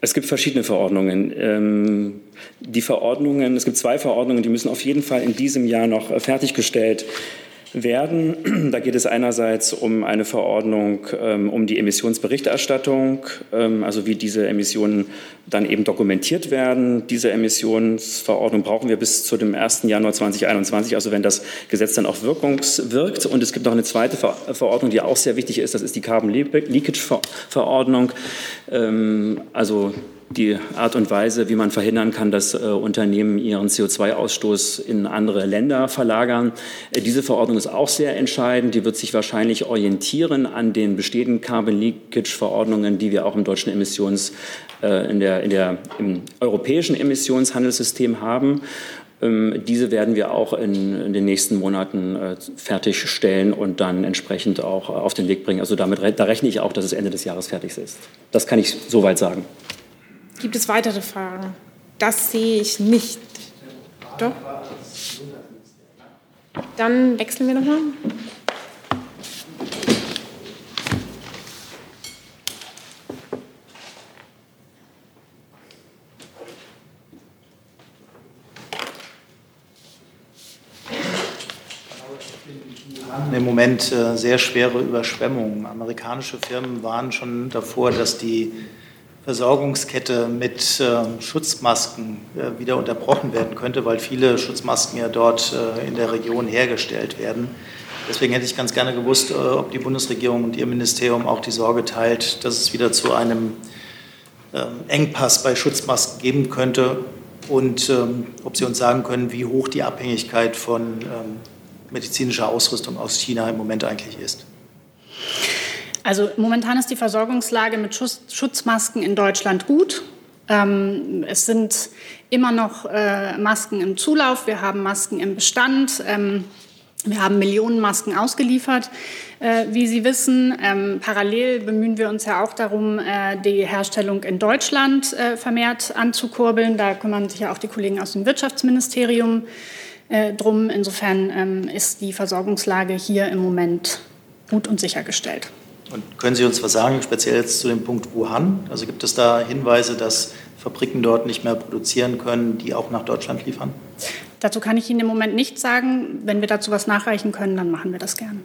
es gibt verschiedene Verordnungen. Ähm, die Verordnungen, es gibt zwei Verordnungen, die müssen auf jeden Fall in diesem Jahr noch fertiggestellt werden werden. Da geht es einerseits um eine Verordnung ähm, um die Emissionsberichterstattung, ähm, also wie diese Emissionen dann eben dokumentiert werden. Diese Emissionsverordnung brauchen wir bis zu dem 1. Januar 2021, also wenn das Gesetz dann auch wirkt. Und es gibt noch eine zweite Verordnung, die auch sehr wichtig ist, das ist die Carbon Leakage Verordnung. Ähm, also die Art und Weise, wie man verhindern kann, dass äh, Unternehmen ihren CO2-Ausstoß in andere Länder verlagern. Äh, diese Verordnung ist auch sehr entscheidend. Die wird sich wahrscheinlich orientieren an den bestehenden Carbon Leakage-Verordnungen, die wir auch im deutschen Emissions, äh, in der, in der, im europäischen Emissionshandelssystem haben. Ähm, diese werden wir auch in, in den nächsten Monaten äh, fertigstellen und dann entsprechend auch auf den Weg bringen. Also damit da rechne ich auch, dass es Ende des Jahres fertig ist. Das kann ich soweit sagen. Gibt es weitere Fragen? Das sehe ich nicht. Doch? Dann wechseln wir nochmal. im Moment äh, sehr schwere Überschwemmungen. Amerikanische Firmen waren schon davor, dass die Versorgungskette mit äh, Schutzmasken äh, wieder unterbrochen werden könnte, weil viele Schutzmasken ja dort äh, in der Region hergestellt werden. Deswegen hätte ich ganz gerne gewusst, äh, ob die Bundesregierung und Ihr Ministerium auch die Sorge teilt, dass es wieder zu einem ähm, Engpass bei Schutzmasken geben könnte und ähm, ob Sie uns sagen können, wie hoch die Abhängigkeit von ähm, medizinischer Ausrüstung aus China im Moment eigentlich ist. Also momentan ist die Versorgungslage mit Schutzmasken in Deutschland gut. Ähm, es sind immer noch äh, Masken im Zulauf. Wir haben Masken im Bestand. Ähm, wir haben Millionen Masken ausgeliefert, äh, wie Sie wissen. Ähm, parallel bemühen wir uns ja auch darum, äh, die Herstellung in Deutschland äh, vermehrt anzukurbeln. Da kümmern sich ja auch die Kollegen aus dem Wirtschaftsministerium äh, drum. Insofern ähm, ist die Versorgungslage hier im Moment gut und sichergestellt. Und können Sie uns was sagen, speziell jetzt zu dem Punkt Wuhan? Also gibt es da Hinweise, dass Fabriken dort nicht mehr produzieren können, die auch nach Deutschland liefern? Dazu kann ich Ihnen im Moment nichts sagen. Wenn wir dazu was nachreichen können, dann machen wir das gerne.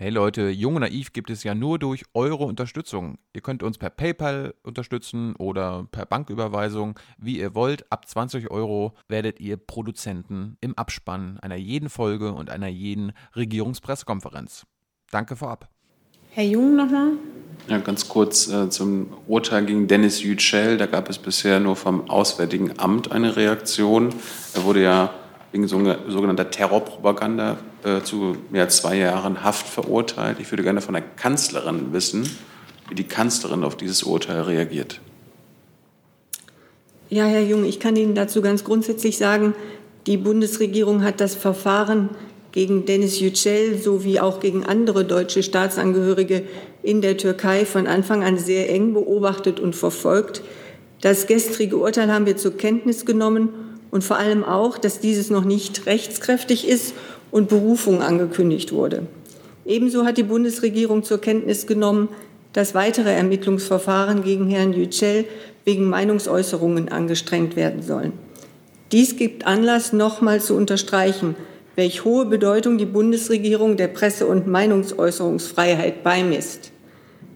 Hey Leute, Jung und Naiv gibt es ja nur durch eure Unterstützung. Ihr könnt uns per PayPal unterstützen oder per Banküberweisung, wie ihr wollt. Ab 20 Euro werdet ihr Produzenten im Abspann einer jeden Folge und einer jeden Regierungspressekonferenz. Danke vorab. Herr Jung nochmal. Ja, ganz kurz äh, zum Urteil gegen Dennis Yücel. Da gab es bisher nur vom Auswärtigen Amt eine Reaktion. Er wurde ja wegen sogenannter Terrorpropaganda äh, zu mehr als zwei Jahren Haft verurteilt. Ich würde gerne von der Kanzlerin wissen, wie die Kanzlerin auf dieses Urteil reagiert. Ja, Herr Jung, ich kann Ihnen dazu ganz grundsätzlich sagen, die Bundesregierung hat das Verfahren gegen Dennis Yücel sowie auch gegen andere deutsche Staatsangehörige in der Türkei von Anfang an sehr eng beobachtet und verfolgt. Das gestrige Urteil haben wir zur Kenntnis genommen und vor allem auch, dass dieses noch nicht rechtskräftig ist und Berufung angekündigt wurde. Ebenso hat die Bundesregierung zur Kenntnis genommen, dass weitere Ermittlungsverfahren gegen Herrn Yücel wegen Meinungsäußerungen angestrengt werden sollen. Dies gibt Anlass, nochmal zu unterstreichen, welch hohe Bedeutung die Bundesregierung der Presse- und Meinungsäußerungsfreiheit beimisst.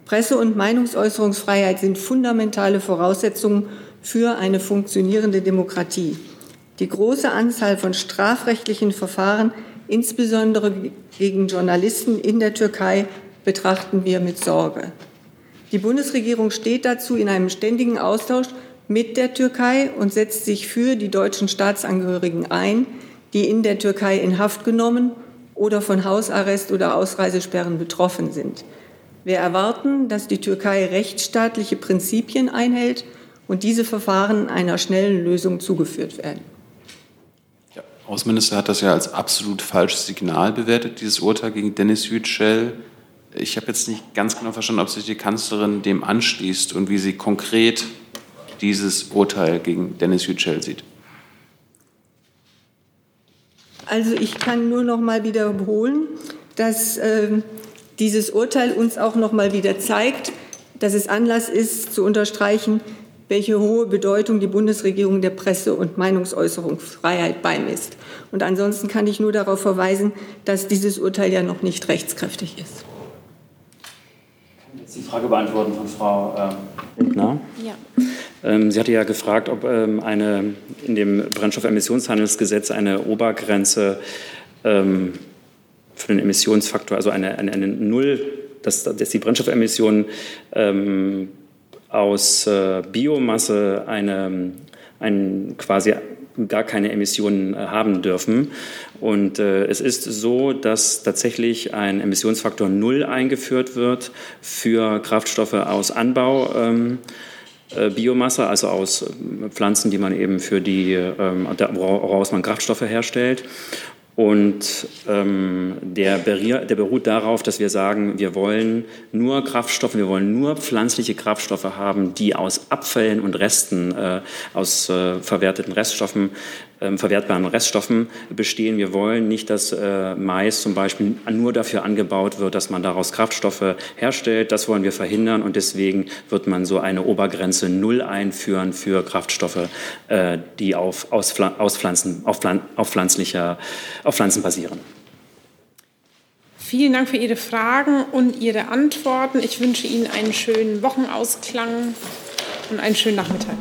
Presse- und Meinungsäußerungsfreiheit sind fundamentale Voraussetzungen für eine funktionierende Demokratie. Die große Anzahl von strafrechtlichen Verfahren, insbesondere gegen Journalisten in der Türkei, betrachten wir mit Sorge. Die Bundesregierung steht dazu in einem ständigen Austausch mit der Türkei und setzt sich für die deutschen Staatsangehörigen ein, die in der Türkei in Haft genommen oder von Hausarrest oder Ausreisesperren betroffen sind. Wir erwarten, dass die Türkei rechtsstaatliche Prinzipien einhält und diese Verfahren einer schnellen Lösung zugeführt werden. Der Außenminister hat das ja als absolut falsches Signal bewertet, dieses Urteil gegen Dennis Yücel. Ich habe jetzt nicht ganz genau verstanden, ob sich die Kanzlerin dem anschließt und wie sie konkret dieses Urteil gegen Dennis Yücel sieht. Also ich kann nur noch mal wiederholen, dass äh, dieses Urteil uns auch noch mal wieder zeigt, dass es Anlass ist, zu unterstreichen, welche hohe Bedeutung die Bundesregierung der Presse- und Meinungsäußerungsfreiheit beimisst. Und ansonsten kann ich nur darauf verweisen, dass dieses Urteil ja noch nicht rechtskräftig ist. Ich kann jetzt die Frage beantworten von Frau äh, Lindner. Ja. Ähm, sie hatte ja gefragt, ob ähm, eine, in dem Brennstoffemissionshandelsgesetz eine Obergrenze ähm, für den Emissionsfaktor, also eine, eine, eine Null, dass, dass die Brennstoffemissionen aus äh, Biomasse eine, ein, quasi gar keine Emissionen äh, haben dürfen. Und äh, es ist so, dass tatsächlich ein Emissionsfaktor Null eingeführt wird für Kraftstoffe aus Anbau. Ähm, äh, Biomasse, also aus äh, Pflanzen, die man eben für die, ähm, woraus man Kraftstoffe herstellt. Und ähm, der, der, beruht darauf, dass wir sagen, wir wollen nur Kraftstoffe, wir wollen nur pflanzliche Kraftstoffe haben, die aus Abfällen und Resten, äh, aus äh, verwerteten Reststoffen verwertbaren Reststoffen bestehen. Wir wollen nicht, dass äh, Mais zum Beispiel nur dafür angebaut wird, dass man daraus Kraftstoffe herstellt. Das wollen wir verhindern und deswegen wird man so eine Obergrenze Null einführen für Kraftstoffe, äh, die auf, aus, aus Pflanzen, auf, auf, pflanzlicher, auf Pflanzen basieren. Vielen Dank für Ihre Fragen und Ihre Antworten. Ich wünsche Ihnen einen schönen Wochenausklang und einen schönen Nachmittag.